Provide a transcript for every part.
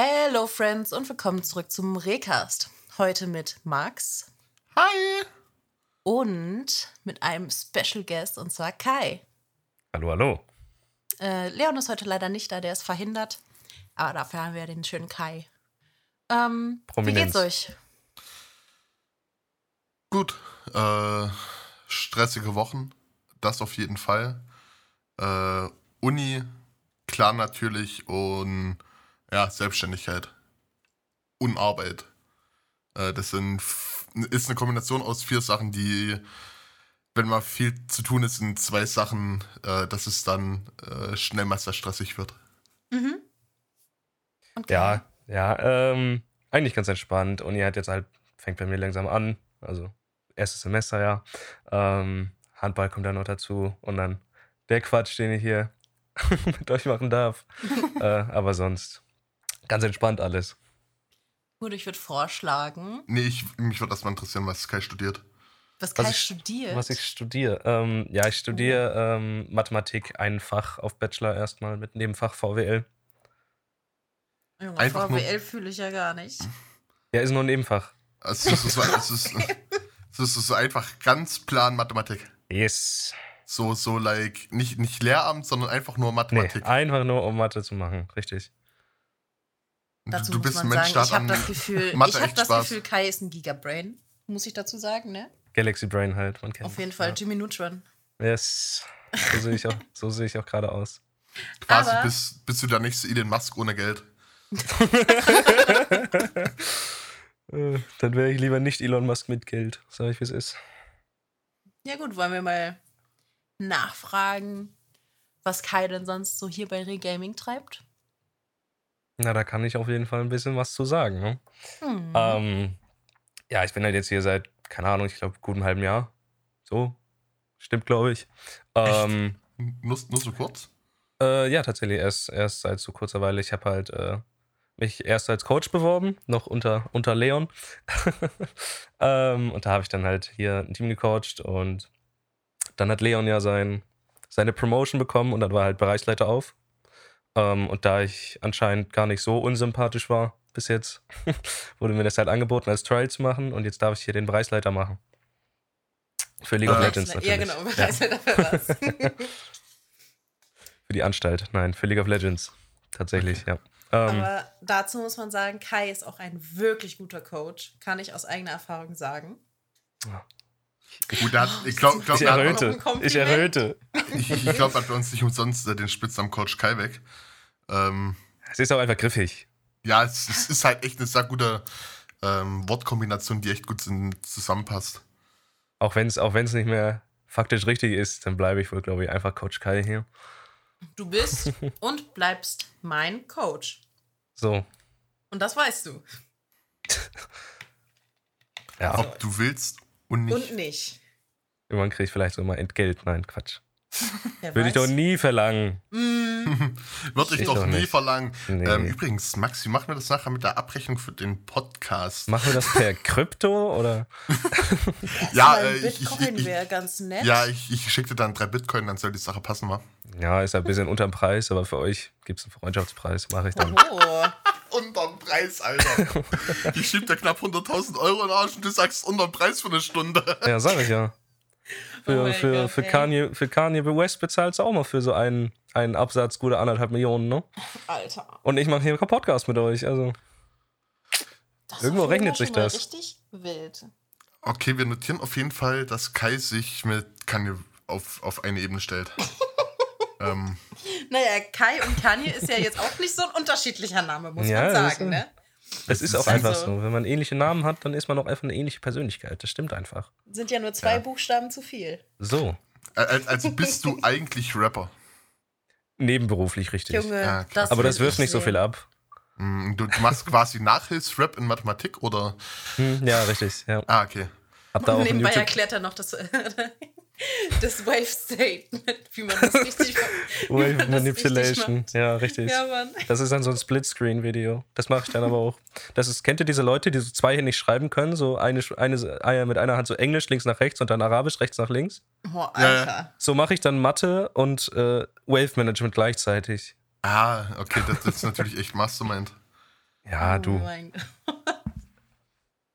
Hello Friends und willkommen zurück zum Recast. Heute mit Max Hi! und mit einem Special Guest und zwar Kai. Hallo, hallo. Äh, Leon ist heute leider nicht da, der ist verhindert. Aber dafür haben wir den schönen Kai. Ähm, wie Prominenz. geht's euch? Gut. Äh, stressige Wochen. Das auf jeden Fall. Äh, Uni, klar natürlich. Und ja, Selbstständigkeit. Und Arbeit. Äh, das sind, ist eine Kombination aus vier Sachen, die, wenn mal viel zu tun ist in zwei Sachen, äh, dass es dann äh, schnell mal sehr stressig wird. Mhm. Und Kai? Ja, ja, ähm, eigentlich ganz entspannt. Uni hat jetzt halt, fängt bei mir langsam an. Also, erstes Semester, ja. Ähm, Handball kommt dann noch dazu und dann der Quatsch, den ich hier mit euch machen darf. äh, aber sonst ganz entspannt alles. Gut, ich würde vorschlagen, Nee, ich, mich würde erstmal interessieren, was Kai studiert. was Was Kai ich- studiert. Was ich studiere. Ähm, ja, ich studiere ähm, Mathematik, ein Fach auf Bachelor erstmal mit Nebenfach VWL. Junge, einfach VWL fühle ich ja gar nicht. Ja, ist nur ein Nebenfach. Also, es ist, es ist, es ist so einfach ganz plan Mathematik. Yes. So, so, like, nicht, nicht Lehramt, sondern einfach nur Nee, Mathematik. einfach nur um Mathe zu machen, richtig. Du- Dazu du muss bist man ein Mensch, sagen, der ich habe das Gefühl, Mathe ich habe das Spaß. Gefühl, Kai ist ein Gigabrain, muss ich dazu sagen, ne? Galaxy Brain halt, man kennt Auf jeden Fall Ja. Jimmy Neutron. Yes. So sehe ich auch, so sehe ich auch gerade aus. Quasi Aber- bist, bist du der nächste Elon Musk ohne Geld. Dann wäre ich lieber nicht Elon Musk mit Geld, sag ich, wie es ist. Ja gut, wollen wir mal nachfragen, was Kai denn sonst so hier bei Regaming treibt? Na, da kann ich auf jeden Fall ein bisschen was zu sagen. Ne? Hm. Ähm, ja, ich bin halt jetzt hier seit, keine Ahnung, ich glaube, gutem halben Jahr. So. Stimmt, glaube ich. Ähm, Nur, nur so kurz? Äh, ja, tatsächlich erst, erst seit so kurzer Weile. Ich habe halt äh, mich erst als Coach beworben, noch unter, unter Leon. ähm, und da habe ich dann halt hier ein Team gecoacht und dann hat Leon ja sein, seine Promotion bekommen und dann war er halt Bereichsleiter auf. Ähm, und da ich anscheinend gar nicht so unsympathisch war bis jetzt, wurde mir das halt angeboten, als Trial zu machen und jetzt darf ich hier den Bereichsleiter machen. Für League of Äh, Legends natürlich. Ja, genau, Bereichsleiter für was? Für die Anstalt, nein, für League of Legends. Tatsächlich, ja. Ähm, Aber dazu muss man sagen, Kai ist auch ein wirklich guter Coach, kann ich aus eigener Erfahrung sagen. Gut, der hat, ich glaube, glaub, ich. Kompliment. Ich erröte. ich, ich glaub, er hat bei uns nicht umsonst den Spitznamen Coach Kai weg. Ähm, Es ist auch einfach griffig. ja, es, es ist halt echt eine sehr gute ähm, Wortkombination, die echt gut zusammen- zusammenpasst. Auch wenn es auch wenn's nicht mehr faktisch richtig ist, dann bleibe ich wohl, glaube ich, einfach Coach Kai hier. Du bist und bleibst mein Coach. So, Und das weißt du. ja. Ob du willst und nicht. Und nicht. Irgendwann kriege ich vielleicht so mal Entgelt. Nein, Quatsch. Würde ich doch nie verlangen. Mm, Würde ich Ich doch doch nie verlangen. Nee. Ähm, übrigens, Max, wie machen wir das nachher mit der Abrechnung für den Podcast? Machen wir das per Krypto oder? Ja, mal äh, ein ich, ich, Bitcoin ich, wäre ganz nett. ja, ich, ich schicke dir dann drei Bitcoin, dann soll die Sache passen, wa? Ja, ist ein bisschen unterm Preis, aber für euch gibt es einen Freundschaftspreis. Mache ich dann. Oh. Unterm Preis, Alter. ich schieb dir knapp 100.000 Euro in den Arsch und du sagst unterm Preis für eine Stunde. Ja, sag ich ja. Oh Für, mein für, Gott, für. Kanye, für Kanye West bezahlst du auch mal für so einen, einen Absatz gute anderthalb Millionen, ne? Alter. Und ich mache hier einen Podcast mit euch, also. Das Irgendwo rechnet sich das. Richtig wild. Okay, wir notieren auf jeden Fall, dass Kai sich mit Kanye auf, auf eine Ebene stellt. ähm, Naja, Kai und Kanye ist ja jetzt auch nicht so ein unterschiedlicher Name, muss Ja, man sagen, ne? Es ist auch Also- einfach so. Wenn man ähnliche Namen hat, dann ist man auch einfach eine ähnliche Persönlichkeit. Das stimmt einfach. Sind ja nur zwei Ja. Buchstaben zu viel. So. al- also bist du eigentlich Rapper? Nebenberuflich richtig. Junge, Ja, klar. das Aber das wirft ich nicht so viel ab. Mm, Du machst quasi Nachhilfsrap in Mathematik oder? Hm, ja, richtig. Ja. Ah, okay. Hab da auch nebenbei YouTube. erklärt er noch das, das Wave Statement, wie man das richtig Wave Manipulation. richtig Ja, richtig. Ja, Mann. Das ist dann so ein Splitscreen-Video. Das mache ich dann aber auch. Das ist, kennt ihr diese Leute, die so zweihändig schreiben können? So eine, eine, eine mit einer Hand so Englisch links nach rechts und dann Arabisch rechts nach links? Boah, Ja, ja. Alter. So mache ich dann Mathe und äh, Wave Management gleichzeitig. Ah, okay, das, das ist natürlich echt Mastermind. Ja, Oh du. mein Gott.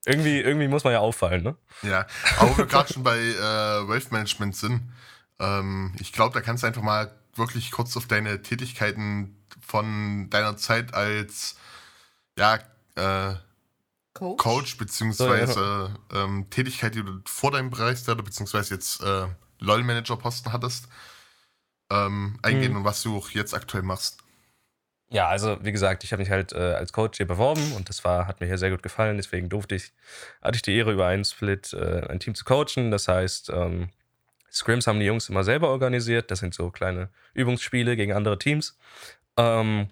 Irgendwie, irgendwie muss man ja auffallen, ne? Ja, aber wo wir gerade schon bei äh, Wealth Management sind, ähm, ich glaube, da kannst du einfach mal wirklich kurz auf deine Tätigkeiten von deiner Zeit als ja, äh, Coach? Coach beziehungsweise ähm, Tätigkeit, die du vor deinem Bereich oder beziehungsweise jetzt äh, LOL-Manager-Posten hattest, ähm, eingehen Mhm. und was du auch jetzt aktuell machst. Ja, also wie gesagt, ich habe mich halt äh, als Coach hier beworben und das war, hat mir hier sehr gut gefallen. Deswegen durfte ich, hatte ich die Ehre, über einen Split äh, ein Team zu coachen. Das heißt, ähm, Scrims haben die Jungs immer selber organisiert. Das sind so kleine Übungsspiele gegen andere Teams. Ähm,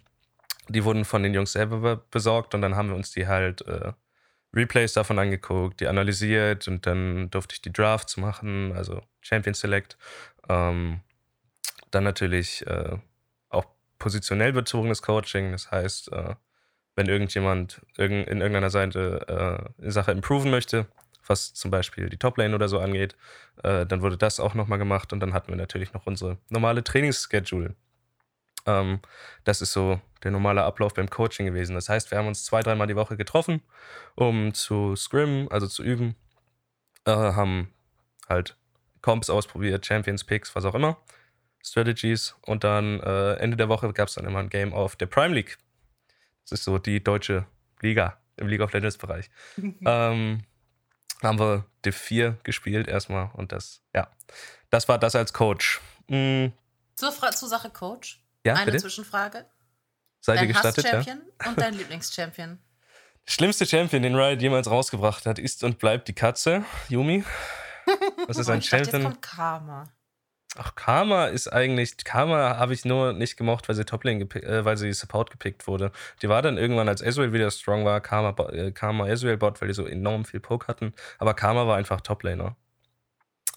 die wurden von den Jungs selber be- besorgt und dann haben wir uns die halt äh, Replays davon angeguckt, die analysiert und dann durfte ich die Drafts machen, also Champion Select. Ähm, dann natürlich äh, positionell bezogenes Coaching. Das heißt, äh, wenn irgendjemand irgend, in irgendeiner Seite äh, Sache improven möchte, was zum Beispiel die Toplane oder so angeht, äh, dann wurde das auch nochmal gemacht und dann hatten wir natürlich noch unsere normale Trainingsschedule. Ähm, das ist so der normale Ablauf beim Coaching gewesen. Das heißt, wir haben uns zwei, dreimal die Woche getroffen, um zu scrimmen, also zu üben, äh, haben halt Comps ausprobiert, Champions Picks, was auch immer. Strategies und dann äh, Ende der Woche gab es dann immer ein Game auf der Prime League. Das ist so die deutsche Liga im League of Legends Bereich. ähm, haben wir Div 4 gespielt erstmal und das, ja, das war das als Coach. Mm, Zur, Fra zur Sache Coach. ja, Eine bitte? Zwischenfrage. Seid ihr Dein gestattet, ja? Hass-Champion und dein Lieblings-Champion. Schlimmste Champion, den Riot jemals rausgebracht hat, ist und bleibt die Katze, Yumi. Das ist ein ich dachte, jetzt Champion. kommt Karma. Ach, Karma ist eigentlich. Karma habe ich nur nicht gemocht, weil sie Toplane äh, weil sie Support gepickt wurde. Die war dann irgendwann, als Ezreal wieder strong war, Karma, äh, Karma Ezreal Bot, weil die so enorm viel Poke hatten. Aber Karma war einfach Toplaner.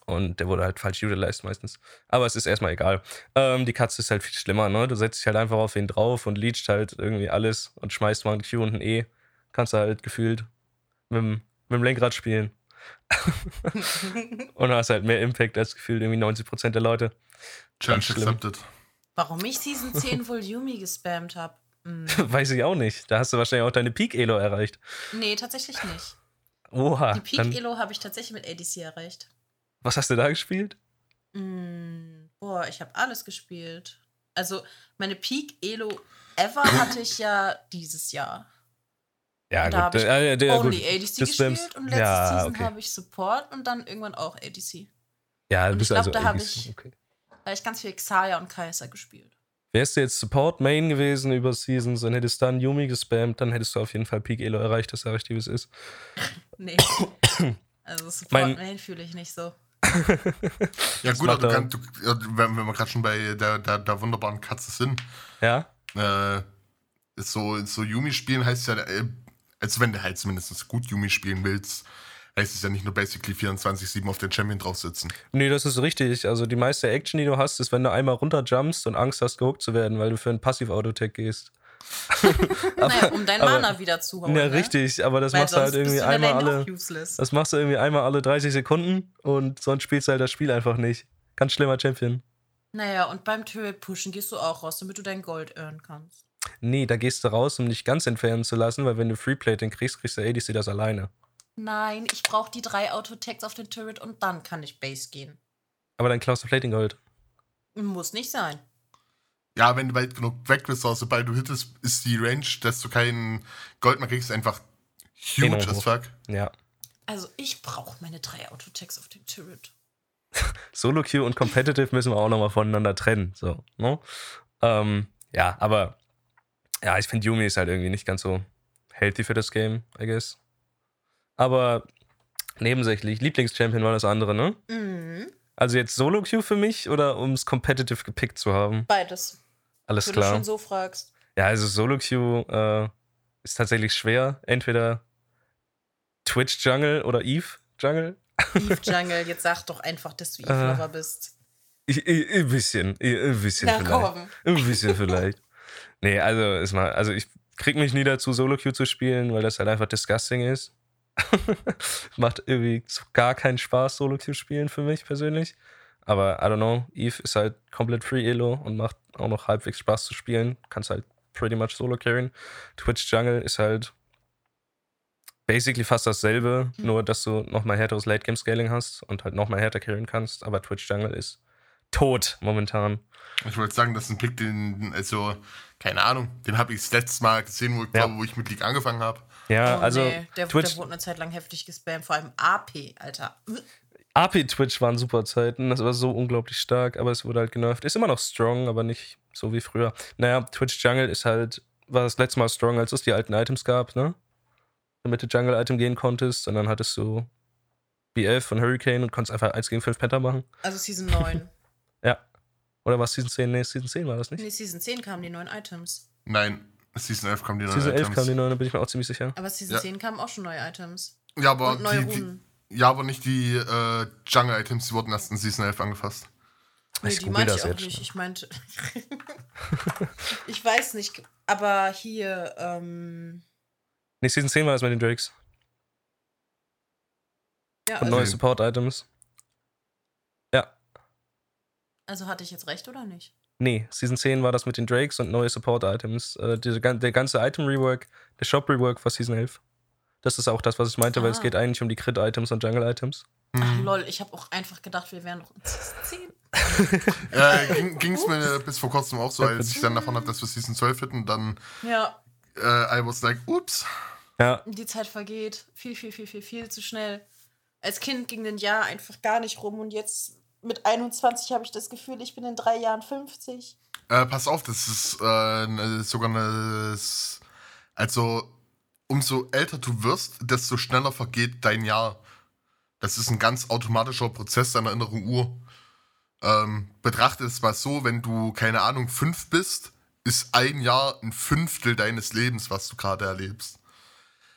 Und der wurde halt falsch utilized meistens. Aber es ist erstmal egal. Ähm, die Katze ist halt viel schlimmer, ne? Du setzt dich halt einfach auf ihn drauf und leacht halt irgendwie alles und schmeißt mal ein Q und ein E. Kannst du halt gefühlt mit dem, mit dem Lenkrad spielen. und hast halt mehr Impact als gefühlt irgendwie 90% der Leute. Challenge accepted. Warum ich Season 10 wohl Yumi gespammt habe? Weiß ich auch nicht. Da hast du wahrscheinlich auch deine Peak-Elo erreicht. Nee, tatsächlich nicht. Oha. Die Peak-Elo habe ich tatsächlich mit ADC erreicht. was hast du da gespielt? Mm, boah, ich habe alles gespielt. Also, meine Peak-Elo ever hatte ich ja dieses Jahr. Ja, Da hab ich äh, der, Only gut. ADC Du spammst- gespielt und letzte Ja, Season okay. habe ich Support und dann irgendwann auch ADC. Ja, du und bist ich glaub, also da hab ADC, ich- okay. Da habe ich ganz viel Xayah und Kaiser gespielt. Wärst du jetzt Support Main gewesen über Seasons und hättest dann Yumi gespammt, dann hättest du auf jeden Fall Peak Elo erreicht, das sag ich dir, wie es ist. Nee. Also Support Mein- Main fühle ich nicht so. Ja, Das gut, aber du kannst, wenn, wenn wir gerade schon bei der, der, der wunderbaren Katze sind, Ja? äh, so, so Yumi spielen heißt ja, äh, also wenn du halt zumindest gut Yumi spielen willst, heißt es ja nicht nur basically 24-7 auf den Champion drauf sitzen. Nee, das ist richtig. Also die meiste Action, die du hast, ist, wenn du einmal runterjumpst und Angst hast, gehuckt zu werden, weil du für einen Passiv-Autotech gehst. naja, um dein aber- Mana wieder zu holen. Ja, ne? richtig, aber das Weil machst du halt irgendwie du einmal alle. Das machst du irgendwie einmal alle 30 Sekunden und sonst spielst du halt das Spiel einfach nicht. Ganz schlimmer Champion. Naja, und beim Turret pushen gehst du auch raus, damit du dein Gold earnen kannst. Nee, da gehst du raus, um dich ganz entfernen zu lassen, weil wenn du Freeplating kriegst, kriegst du ADC das alleine. Nein, ich brauche die drei Autotechs auf den Turret und dann kann ich Base gehen. Aber dann klaust du Plating Gold. Muss nicht sein. Ja, wenn du weit genug weg bist, also sobald du hittest, ist die Range, dass du keinen Gold mehr kriegst, einfach huge Enorm as fuck. Ja. Also ich brauche meine drei Autotechs auf den Turret. Solo Queue und Competitive müssen wir auch nochmal voneinander trennen. So, ne? ähm, ja, aber ja, ich finde Yumi ist halt irgendwie nicht ganz so healthy für das Game, I guess. Aber nebensächlich, Lieblingschampion war das andere, ne? Mhm. Also jetzt Solo Queue für mich oder um es competitive gepickt zu haben? Beides. Alles wenn du klar. schon so fragst. Ja, also Solo Queue äh, ist tatsächlich schwer. Entweder Twitch Jungle oder Eve Jungle. Eve Jungle, jetzt sag doch einfach, dass du Äh, Eve-Lover bist. Ich, ich, ein bisschen, ich, ein bisschen Na vielleicht. komm. Ein bisschen vielleicht. Nee, also ist mal, also ich krieg mich nie dazu, Solo Queue zu spielen, weil das halt einfach disgusting ist. Macht irgendwie gar keinen Spaß, Solo Queue spielen für mich persönlich. Aber I don't know, Eve ist halt komplett free Elo und macht auch noch halbwegs Spaß zu spielen. Kannst halt pretty much solo carryen. Twitch Jungle ist halt basically fast dasselbe, Mhm. nur dass du nochmal härteres Late-Game-Scaling hast und halt nochmal härter carryen kannst, aber Twitch Jungle ist tot momentan. Ich wollte sagen, das ist ein Pick, den, also, keine Ahnung, den habe ich das letzte Mal gesehen, wo ich, Ja. glaube, wo ich mit League angefangen habe. Ja, Oh, also nee, der, Twitch, der wurde eine Zeit lang heftig gespammt, vor allem AP, Alter. AP-Twitch waren super Zeiten, das war so unglaublich stark, aber es wurde halt genervt. Ist immer noch strong, aber nicht so wie früher. Naja, Twitch Jungle ist halt, war das letzte Mal strong, als es die alten Items gab, ne? Damit du Jungle-Item gehen konntest und dann hattest du BF und Hurricane und konntest einfach 1 gegen 5 Penta machen. Also Season 9. Ja. Oder war es Season 10? Nee, Season 10 war das nicht. nee, Season 10 kamen die neuen Items. Nein, Season 11 kam die neuen Season 11 Items. kam die neue, da bin ich mir auch ziemlich sicher. Aber Season Ja. 10 kamen auch schon neue Items. Ja, aber Und neue die, die, Runen. ja, aber nicht die äh, Jungle-Items, die wurden erst in Season 11 angefasst. Nee, Ich die meinte das ich auch jetzt nicht. Ich meinte. ich weiß nicht, aber hier, ähm. Nee, Season 10 war das mit den Drakes. Ja, Und also, neue Support-Items. Also hatte ich jetzt recht oder nicht? Nee, Season 10 war das mit den Drakes und neue Support-Items. Äh, diese, der ganze Item-Rework, der Shop-Rework war Season 11. Das ist auch das, was ich meinte, weil es Ah. geht eigentlich um die Crit-Items und Jungle-Items. Ach Mhm. lol, ich habe auch einfach gedacht, wir wären noch in Season 10. Äh, ging es mir bis vor kurzem auch so, als ich dann davon habe, dass wir Season 12 hätten, dann Ja, äh, I was like, ups. Ja, die Zeit vergeht. Viel, viel, viel, viel, viel zu schnell. Als Kind ging ein Jahr einfach gar nicht rum und jetzt mit 21 habe ich das Gefühl, ich bin in drei Jahren 50. Äh, pass auf, das ist äh, sogar eine. Also, umso älter du wirst, desto schneller vergeht dein Jahr. Das ist ein ganz automatischer Prozess deiner inneren Uhr. Ähm, betrachte es mal so, wenn du, keine Ahnung, fünf bist, ist ein Jahr ein Fünftel deines Lebens, was du gerade erlebst.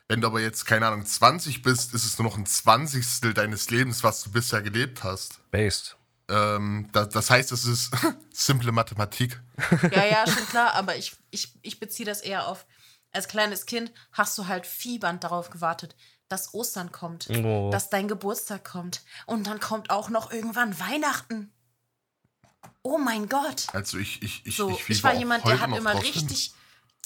Wenn du aber jetzt, keine Ahnung, 20 bist, ist es nur noch ein Zwanzigstel deines Lebens, was du bisher gelebt hast. based. Ähm, da, das heißt, es ist simple Mathematik. Ja, ja, schon klar, aber ich, ich, ich beziehe das eher auf, als kleines Kind hast du halt fiebernd darauf gewartet, dass Ostern kommt, Oh. dass dein Geburtstag kommt und dann kommt auch noch irgendwann Weihnachten. Oh mein Gott. Also ich, ich, ich, So, ich, ich, war jemand, der hat immer richtig,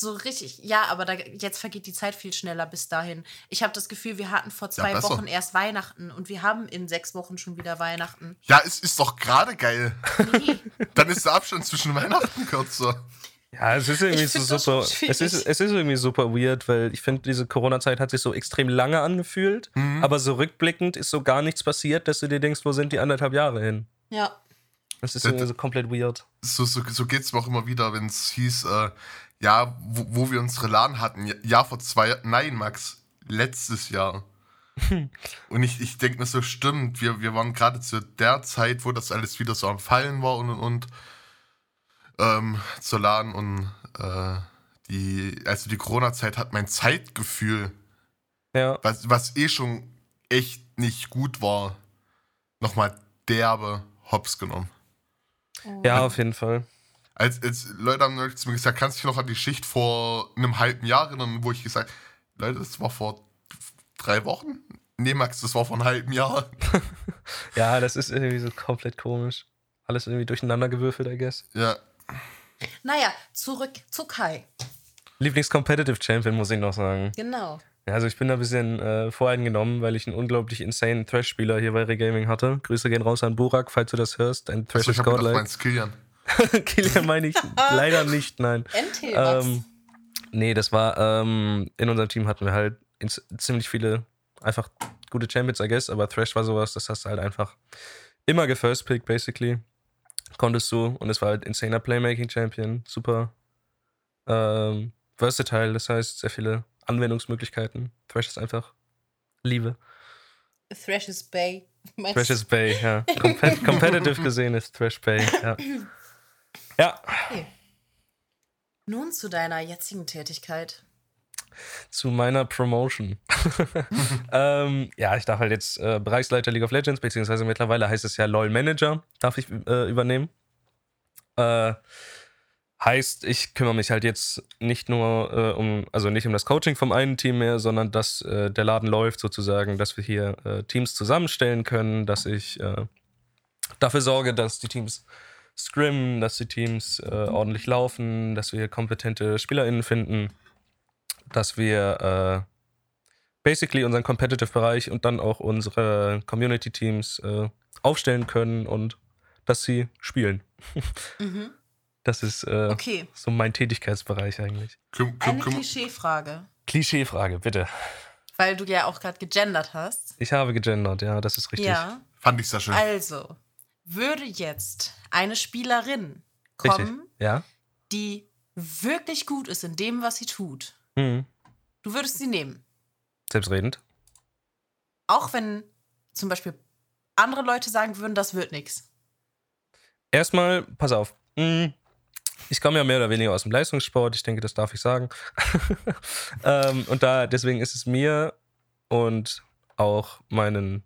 so richtig, ja, aber da, jetzt vergeht die Zeit viel schneller bis dahin. Ich habe das Gefühl, wir hatten vor zwei besser. Wochen erst Weihnachten und wir haben in sechs Wochen schon wieder Weihnachten. Ja, es ist doch gerade geil. Nee. Dann ist der Abstand zwischen Weihnachten kürzer. Ja, es ist irgendwie so super. Es ist, es ist irgendwie super weird, weil ich finde, diese Corona-Zeit hat sich so extrem lange angefühlt, aber so rückblickend ist so gar nichts passiert, dass du dir denkst, wo sind die anderthalb Jahre hin? Ja. Das ist Das- irgendwie so komplett weird. So, so, so geht es mir auch immer wieder, wenn es hieß, äh, ja, wo, wo wir unsere LAN hatten. Ja, vor zwei Nein, Max, letztes Jahr. und ich, ich denke mir so, stimmt, wir, wir waren gerade zu der Zeit, wo das alles wieder so am Fallen war und und und. Ähm, zur LAN und äh, die, also die Corona-Zeit hat mein Zeitgefühl Ja, was, was eh schon echt nicht gut war, nochmal derbe Hops genommen. Ja, auf jeden Fall. Als, als Leute haben zu mir gesagt, kannst du dich noch an die Schicht vor einem halben Jahr erinnern, wo ich gesagt Leute, das war vor drei Wochen? Nee, Max, das war vor einem halben Jahr. Ja, das ist irgendwie so komplett komisch. Alles irgendwie durcheinander gewürfelt, I guess. Ja, Naja, zurück zu Kai. Lieblings-Competitive Champion, muss ich noch sagen. Genau. Ja, also ich bin da ein bisschen äh, voreingenommen, weil ich einen unglaublich insane Thrash-Spieler hier bei Regaming hatte. Grüße gehen raus an Burak, falls du das hörst. Ein Thrash also ich ist habe gedacht, godlike. Kilian meine ich leider nicht, nein. Max. Ähm, nee, das war, ähm, in unserem Team hatten wir halt ziemlich viele einfach gute Champions, I guess, aber Thrash war sowas, das hast du halt einfach immer gefirst pick, basically. Konntest du und es war halt insaner Playmaking-Champion, super ähm, versatile, das heißt sehr viele Anwendungsmöglichkeiten. Thrash ist einfach Liebe. Thrash is Bay. Thrash ist Bay, ja. Compet competitive gesehen ist Thrash Bay, ja. Ja, Nun zu deiner jetzigen Tätigkeit. zu meiner Promotion. ähm, ja, ich darf halt jetzt äh, Bereichsleiter League of Legends, beziehungsweise mittlerweile heißt es ja LOL Manager, darf ich äh, übernehmen. Äh, heißt, ich kümmere mich halt jetzt nicht nur äh, um, also nicht um das Coaching vom einen Team mehr, sondern dass äh, der Laden läuft sozusagen, dass wir hier äh, Teams zusammenstellen können, dass ich dafür sorge, dass die Teams scrimmen, dass die Teams äh, ordentlich laufen, dass wir kompetente SpielerInnen finden, dass wir äh, basically unseren Competitive-Bereich und dann auch unsere Community-Teams äh, aufstellen können und dass sie spielen. Mhm. Das ist äh, Okay, so mein Tätigkeitsbereich eigentlich. Küm, küm, eine küm, Klischeefrage, Klischeefrage, bitte. weil du ja auch gerade gegendert hast. Ich habe gegendert, ja, das ist richtig. Ja, fand ich sehr schön. also würde jetzt eine Spielerin kommen, Ja? die wirklich gut ist in dem, was sie tut. Mhm. Du würdest sie nehmen. Selbstredend. Auch wenn zum Beispiel andere Leute sagen würden, das wird nichts. Erstmal, pass auf. Mhm. Ich komme ja mehr oder weniger aus dem Leistungssport, ich denke, das darf ich sagen. ähm, und da, deswegen ist es mir und auch meinen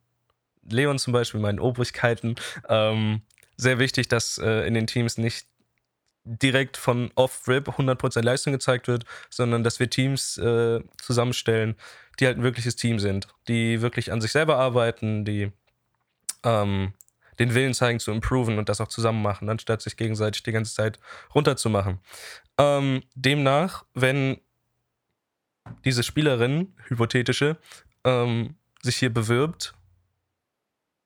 Leon zum Beispiel, meinen Obrigkeiten, ähm, sehr wichtig, dass äh, in den Teams nicht direkt von Off-Rip 100% Leistung gezeigt wird, sondern dass wir Teams äh, zusammenstellen, die halt ein wirkliches Team sind, die wirklich an sich selber arbeiten, die ähm, den Willen zeigen zu improven und das auch zusammen machen, anstatt sich gegenseitig die ganze Zeit runterzumachen. Ähm, demnach, wenn diese Spielerin, hypothetische, ähm, sich hier bewirbt,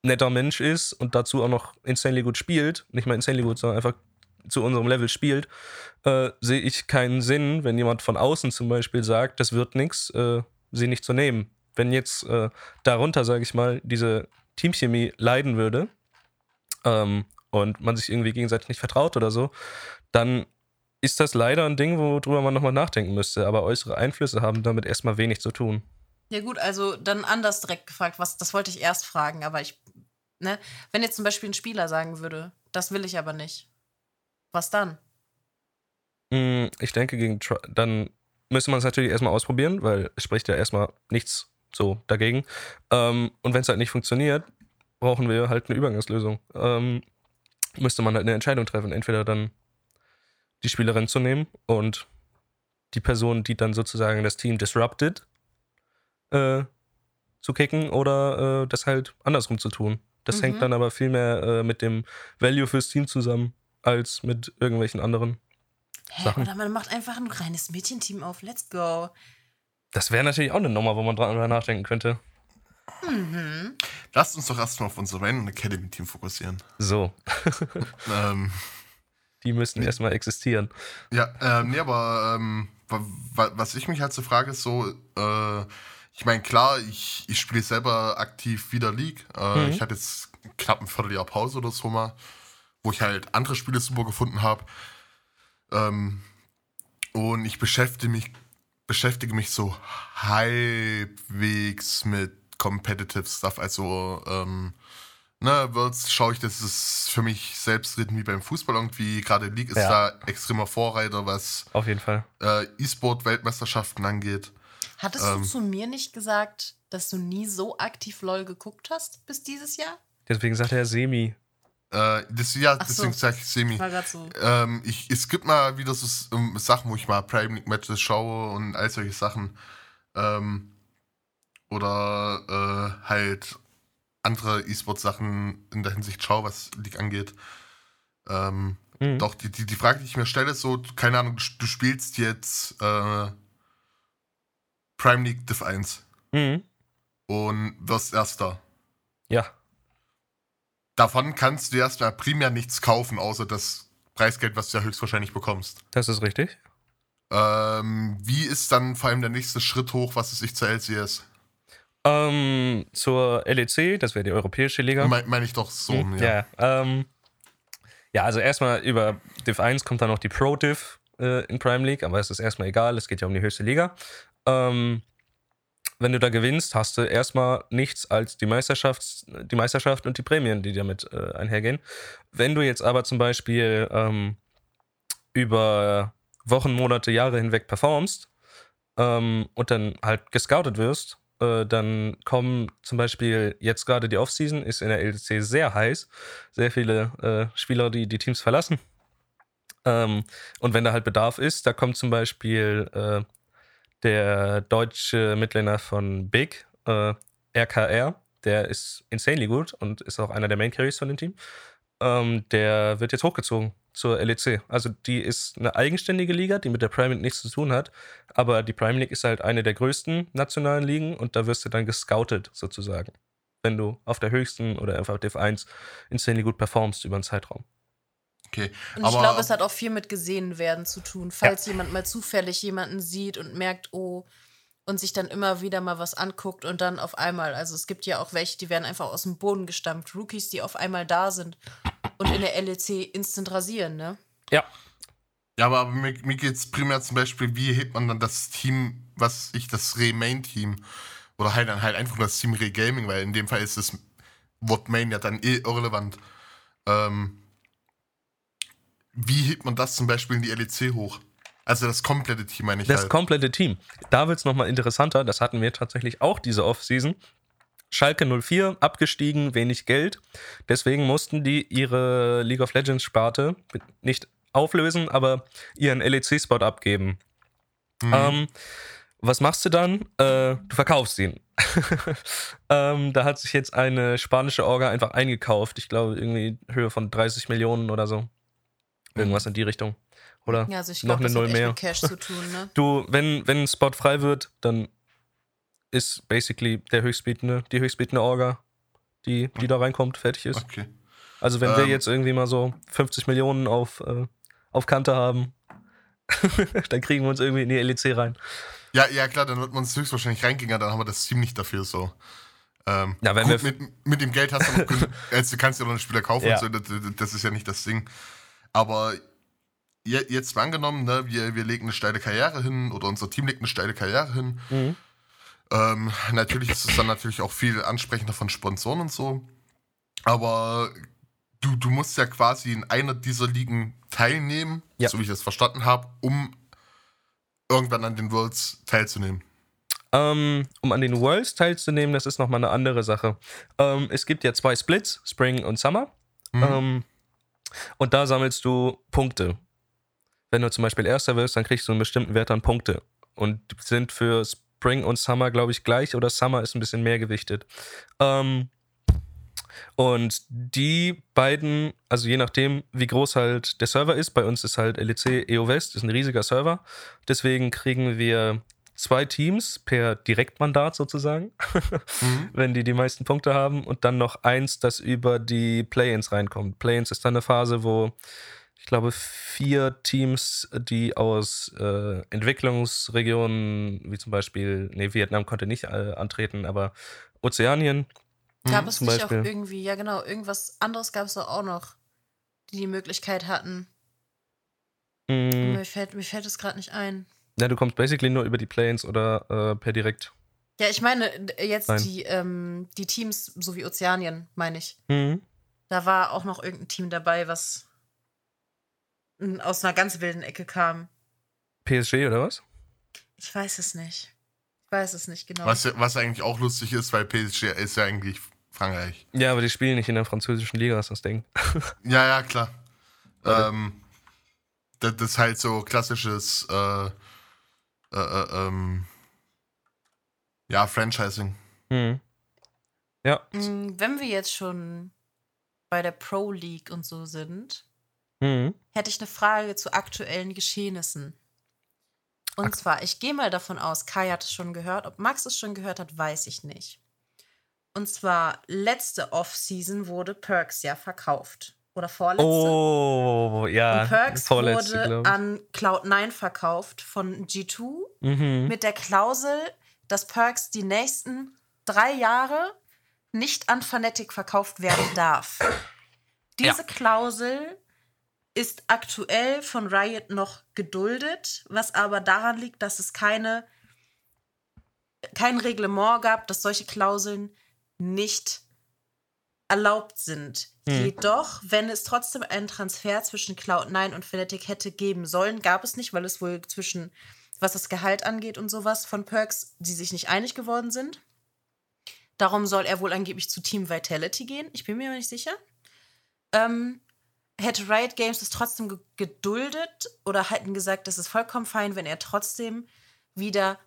netter Mensch ist und dazu auch noch insanely gut spielt, nicht mal insanely gut, sondern einfach zu unserem Level spielt, äh, sehe ich keinen Sinn, wenn jemand von außen zum Beispiel sagt, das wird nichts, äh, sie nicht zu nehmen. Wenn jetzt äh, darunter, sage ich mal, diese Teamchemie leiden würde ähm, und man sich irgendwie gegenseitig nicht vertraut oder so, dann ist das leider ein Ding, worüber man nochmal nachdenken müsste. Aber äußere Einflüsse haben damit erstmal wenig zu tun. Ja gut, also dann anders direkt gefragt, was, das wollte ich erst fragen, aber ich, ne, wenn jetzt zum Beispiel ein Spieler sagen würde, das will ich aber nicht, was dann? Mm, Ich denke, gegen dann müsste man es natürlich erstmal ausprobieren, weil es spricht ja erstmal nichts so dagegen. Ähm, und wenn es halt nicht funktioniert, brauchen wir halt eine Übergangslösung. Ähm, müsste man halt eine Entscheidung treffen. Entweder dann die Spielerin zu nehmen und die Person, die dann sozusagen das Team disrupted, äh, zu kicken oder äh, das halt andersrum zu tun. Das Mhm. hängt dann aber viel mehr äh, mit dem Value fürs Team zusammen, als mit irgendwelchen anderen Hä, Sachen. oder man macht einfach ein reines Mädchenteam auf, let's go. Das wäre natürlich auch eine Nummer, wo man dran drüber nachdenken könnte. Mhm. Lasst uns doch erstmal auf unser Random Academy Team fokussieren. So, Ähm, die müssen erstmal existieren. ja, ähm, nee, aber ähm, wa- wa- was ich mich halt so frage, ist so, äh, ich meine, klar, ich, ich spiele selber aktiv wieder League. Äh, Mhm. Ich hatte jetzt knapp ein Vierteljahr Pause oder so mal, wo ich halt andere Spiele super gefunden habe. Ähm, und ich beschäftige mich, beschäftige mich so halbwegs mit Competitive Stuff. Also, ähm, ne, Worlds schaue ich, das ist für mich selbstredend wie beim Fußball irgendwie. Gerade League ist Ja. da extremer Vorreiter, was Auf jeden Fall. äh, E-Sport-Weltmeisterschaften angeht. Hattest Ähm. du zu mir nicht gesagt, dass du nie so aktiv LOL geguckt hast bis dieses Jahr? Deswegen sagt er Semi. Äh, das, ja, Ach so. deswegen sage ich Semi. War gerade so. Ähm, ich, es gibt mal wieder so ähm, Sachen, wo ich mal Prime League Matches schaue und all solche Sachen. Ähm, oder äh, halt andere E-Sport-Sachen in der Hinsicht schaue, was League angeht. Ähm, Mhm. Doch, die, die, die Frage, die ich mir stelle, ist so, keine Ahnung, du, du spielst jetzt äh, Prime League Div 1 Mhm. und wirst Erster. Ja, Davon kannst du erstmal primär nichts kaufen, außer das Preisgeld, was du ja höchstwahrscheinlich bekommst. das ist richtig. Ähm, wie ist dann vor allem der nächste Schritt hoch, was es sich zur LCS? Ähm, zur LEC, das wäre die Europäische Liga. Meine mein ich doch so, Hm, ja. ja. ähm, ja, also erstmal über Div 1 kommt dann noch die Pro Div äh, in Prime League, aber es ist erstmal egal, es geht ja um die höchste Liga. Ähm, wenn du da gewinnst, hast du erstmal nichts als die Meisterschaft, die Meisterschaft und die Prämien, die damit äh, einhergehen. Wenn du jetzt aber zum Beispiel ähm, über Wochen, Monate, Jahre hinweg performst ähm, und dann halt gescoutet wirst, äh, dann kommen zum Beispiel jetzt gerade die Offseason, ist in der LDC sehr heiß. Sehr viele äh, Spieler, die die Teams verlassen. Ähm, und wenn da halt Bedarf ist, da kommt zum Beispiel äh, der deutsche Midlaner von Big, äh, RKR, der ist insanely gut und ist auch einer der Main Carries von dem Team. ähm, der wird jetzt hochgezogen zur LEC. Also die ist eine eigenständige Liga, die mit der Premier League nichts zu tun hat. Aber die Premier League ist halt eine der größten nationalen Ligen und da wirst du dann gescoutet sozusagen. Wenn du auf der höchsten oder einfach auf F1 insanely gut performst über einen Zeitraum. Okay. Und ich glaube, es hat auch viel mit gesehen werden zu tun. Falls ja. jemand mal zufällig jemanden sieht und merkt, oh, und sich dann immer wieder mal was anguckt und dann auf einmal, also es gibt ja auch welche, die werden einfach aus dem Boden gestampft. Rookies, die auf einmal da sind und in der LEC instant rasieren, ne? Ja. Ja, aber mir, mir geht es primär zum Beispiel, wie hebt man dann das Team, was ich, das Re-Main-Team oder halt dann halt einfach das Team Re-Gaming, weil in dem Fall ist das Wort Main ja dann eh irrelevant. Ähm, wie hebt man das zum Beispiel in die LEC hoch? Also das komplette Team, meine ich. Das halt. komplette Team. Da wird es nochmal interessanter. Das hatten wir tatsächlich auch diese Offseason. Schalke 04 abgestiegen, wenig Geld. Deswegen mussten die ihre League of Legends Sparte nicht auflösen, aber ihren LEC-Spot abgeben. Mhm. Ähm, was machst du dann? Äh, du verkaufst ihn. ähm, da hat sich jetzt eine spanische Orga einfach eingekauft. Ich glaube, irgendwie Höhe von 30 Millionen oder so. Irgendwas in die Richtung. Oder ja, also ich glaub, noch eine Null mehr. Mit Cash zu tun, ne? Du, wenn, wenn ein Spot frei wird, dann ist basically der höchstbietende, die höchstbietende Orga, die, die da reinkommt, fertig ist. Okay. Also wenn ähm, wir jetzt irgendwie mal so 50 Millionen auf, äh, auf Kante haben, dann kriegen wir uns irgendwie in die LEC rein. Ja, ja klar, dann wird man uns höchstwahrscheinlich reingehen, dann haben wir das Team nicht dafür so. Ähm, ja, wenn gut, wir mit, mit dem Geld hast du noch, also, du kannst ja noch einen Spieler kaufen, ja. so, das, das, ist ja nicht das Ding. Aber jetzt mal angenommen, ne, wir, wir legen eine steile Karriere hin oder unser Team legt eine steile Karriere hin. Mhm. Ähm, natürlich ist es dann natürlich auch viel ansprechender von Sponsoren und so. Aber du, du musst ja quasi in einer dieser Ligen teilnehmen, ja. so wie ich das verstanden habe, um irgendwann an den Worlds teilzunehmen. Ähm, um an den Worlds teilzunehmen, das ist nochmal eine andere Sache. Ähm, es gibt ja zwei Splits, Spring und Summer. Mhm. Und da sammelst du Punkte. Wenn du zum Beispiel Erster wirst, dann kriegst du einen bestimmten Wert an Punkte. Und sind für Spring und Summer, glaube ich, gleich oder Summer ist ein bisschen mehr gewichtet. Ähm, und die beiden, also je nachdem, wie groß halt der Server ist, bei uns ist halt LEC EO West, ist ein riesiger Server. Deswegen kriegen wir zwei Teams per Direktmandat sozusagen, mhm. wenn die die meisten Punkte haben. Und dann noch eins, das über die Play-ins reinkommt. Play-ins ist dann eine Phase, wo ich glaube, vier Teams, die aus äh, Entwicklungsregionen, wie zum Beispiel, nee, Vietnam konnte nicht äh, antreten, aber Ozeanien. Gab es nicht Beispiel. auch irgendwie, ja genau, irgendwas anderes gab es auch noch, die die Möglichkeit hatten. Mm. Mir, fällt, mir fällt es gerade nicht ein. Ja, du kommst basically nur über die Planes oder äh, per direkt. Ja, ich meine jetzt die, ähm, die Teams, so wie Ozeanien, meine ich. Mhm. Da war auch noch irgendein Team dabei, was aus einer ganz wilden Ecke kam. PSG oder was? Ich weiß es nicht. Ich weiß es nicht genau. Was, was eigentlich auch lustig ist, weil PSG ist ja eigentlich Frankreich. Ja, aber die spielen nicht in der französischen Liga, ist das Ding. ja, ja, klar. Ähm, das, das, ist halt so klassisches äh, äh, äh, ähm, ja, Franchising. Mhm. Ja. Mm, wenn wir jetzt schon bei der Pro League und so sind, mhm. hätte ich eine Frage zu aktuellen Geschehnissen. Und Ak zwar, ich gehe mal davon aus, Kai hat es schon gehört. Ob Max es schon gehört hat, weiß ich nicht. Und zwar, letzte Off-Season wurde Perks ja verkauft. Oder vorletzte. Oh, ja. Und Perks wurde an Cloud9 verkauft von G2 mhm. mit der Klausel, dass Perks die nächsten drei Jahre nicht an Fnatic verkauft werden darf. Diese ja. Klausel ist aktuell von Riot noch geduldet, was aber daran liegt, dass es keine, kein Reglement gab, dass solche Klauseln nicht erlaubt sind. Hm. Jedoch, wenn es trotzdem einen Transfer zwischen Cloud9 und Fnatic hätte geben sollen, gab es nicht, weil es wohl zwischen, was das Gehalt angeht und sowas, von Perks, die sich nicht einig geworden sind. Darum soll er wohl angeblich zu Team Vitality gehen. Ich bin mir nicht sicher. Ähm, hätte Riot Games es trotzdem geduldet oder hätten gesagt, das ist vollkommen fein, wenn er trotzdem wieder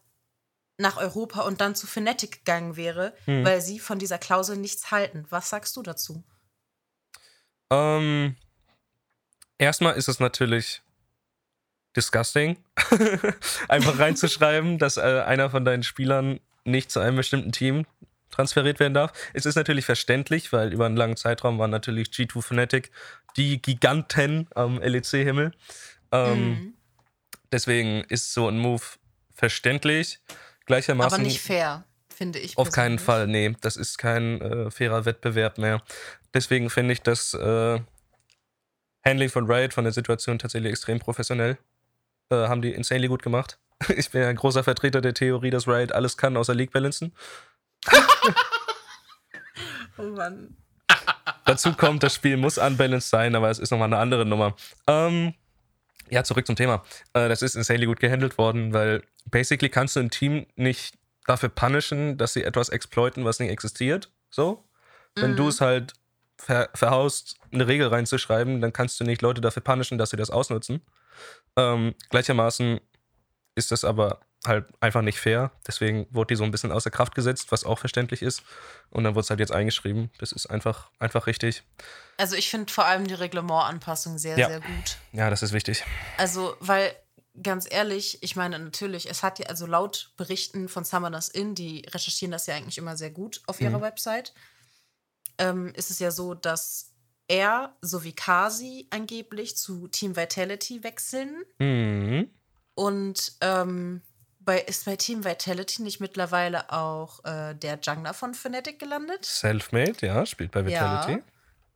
nach Europa und dann zu Fnatic gegangen wäre, hm. weil sie von dieser Klausel nichts halten. Was sagst du dazu? Ähm, erstmal ist es natürlich disgusting, einfach reinzuschreiben, dass äh, einer von deinen Spielern nicht zu einem bestimmten Team transferiert werden darf. Es ist natürlich verständlich, weil über einen langen Zeitraum waren natürlich G2 Fnatic die Giganten am LEC-Himmel. Ähm, mhm. Deswegen ist so ein Move verständlich. Gleichermaßen. Aber nicht fair, finde ich. Auf keinen Fall, nee. Das ist kein äh, fairer Wettbewerb mehr. Deswegen finde ich das äh, Handling von Riot von der Situation tatsächlich extrem professionell. Äh, haben die insanely gut gemacht. Ich bin ja ein großer Vertreter der Theorie, dass Riot alles kann außer League Balancen. oh Mann. Dazu kommt, das Spiel muss unbalanced sein, aber es ist nochmal eine andere Nummer. Ähm, ja, zurück zum Thema. Äh, das ist insanely gut gehandelt worden, weil basically kannst du ein Team nicht dafür punishen, dass sie etwas exploiten, was nicht existiert. So. Wenn mhm. du es halt ver verhaust, eine Regel reinzuschreiben, dann kannst du nicht Leute dafür punishen, dass sie das ausnutzen. Ähm, gleichermaßen ist das aber halt einfach nicht fair. Deswegen wurde die so ein bisschen außer Kraft gesetzt, was auch verständlich ist. Und dann wurde es halt jetzt eingeschrieben. Das ist einfach, einfach richtig. Also ich finde vor allem die Reglementanpassung sehr, ja. sehr gut. Ja, das ist wichtig. Also, weil ganz ehrlich, ich meine natürlich, es hat ja also laut Berichten von Summoners Inn, die recherchieren das ja eigentlich immer sehr gut auf ihrer mhm. Website, ähm, ist es ja so, dass er sowie Kasi angeblich zu Team Vitality wechseln. Mhm. Und ähm, bei, ist bei Team Vitality nicht mittlerweile auch äh, der Jungler von Fnatic gelandet? Selfmade, ja, spielt bei Vitality. Ja.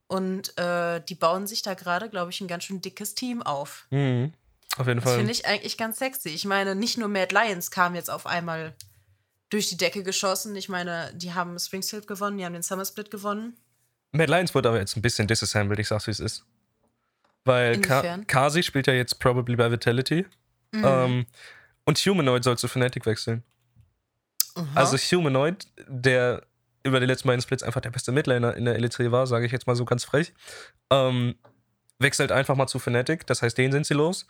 Und äh, die bauen sich da gerade, glaube ich, ein ganz schön dickes Team auf. Mhm. Auf jeden das Fall. Das finde ich eigentlich ganz sexy. Ich meine, nicht nur Mad Lions kam jetzt auf einmal durch die Decke geschossen. Ich meine, die haben Springfield gewonnen, die haben den Summer Split gewonnen. Mad Lions wurde aber jetzt ein bisschen disassembled, ich sag's wie es ist. Weil Ka Kasi spielt ja jetzt probably bei Vitality. Mhm. Ähm, und Humanoid soll zu Fnatic wechseln. Aha. Also Humanoid, der über die letzten beiden Splits einfach der beste Midlaner in der LEC war, sage ich jetzt mal so ganz frech, ähm, wechselt einfach mal zu Fnatic. Das heißt, den sind sie los.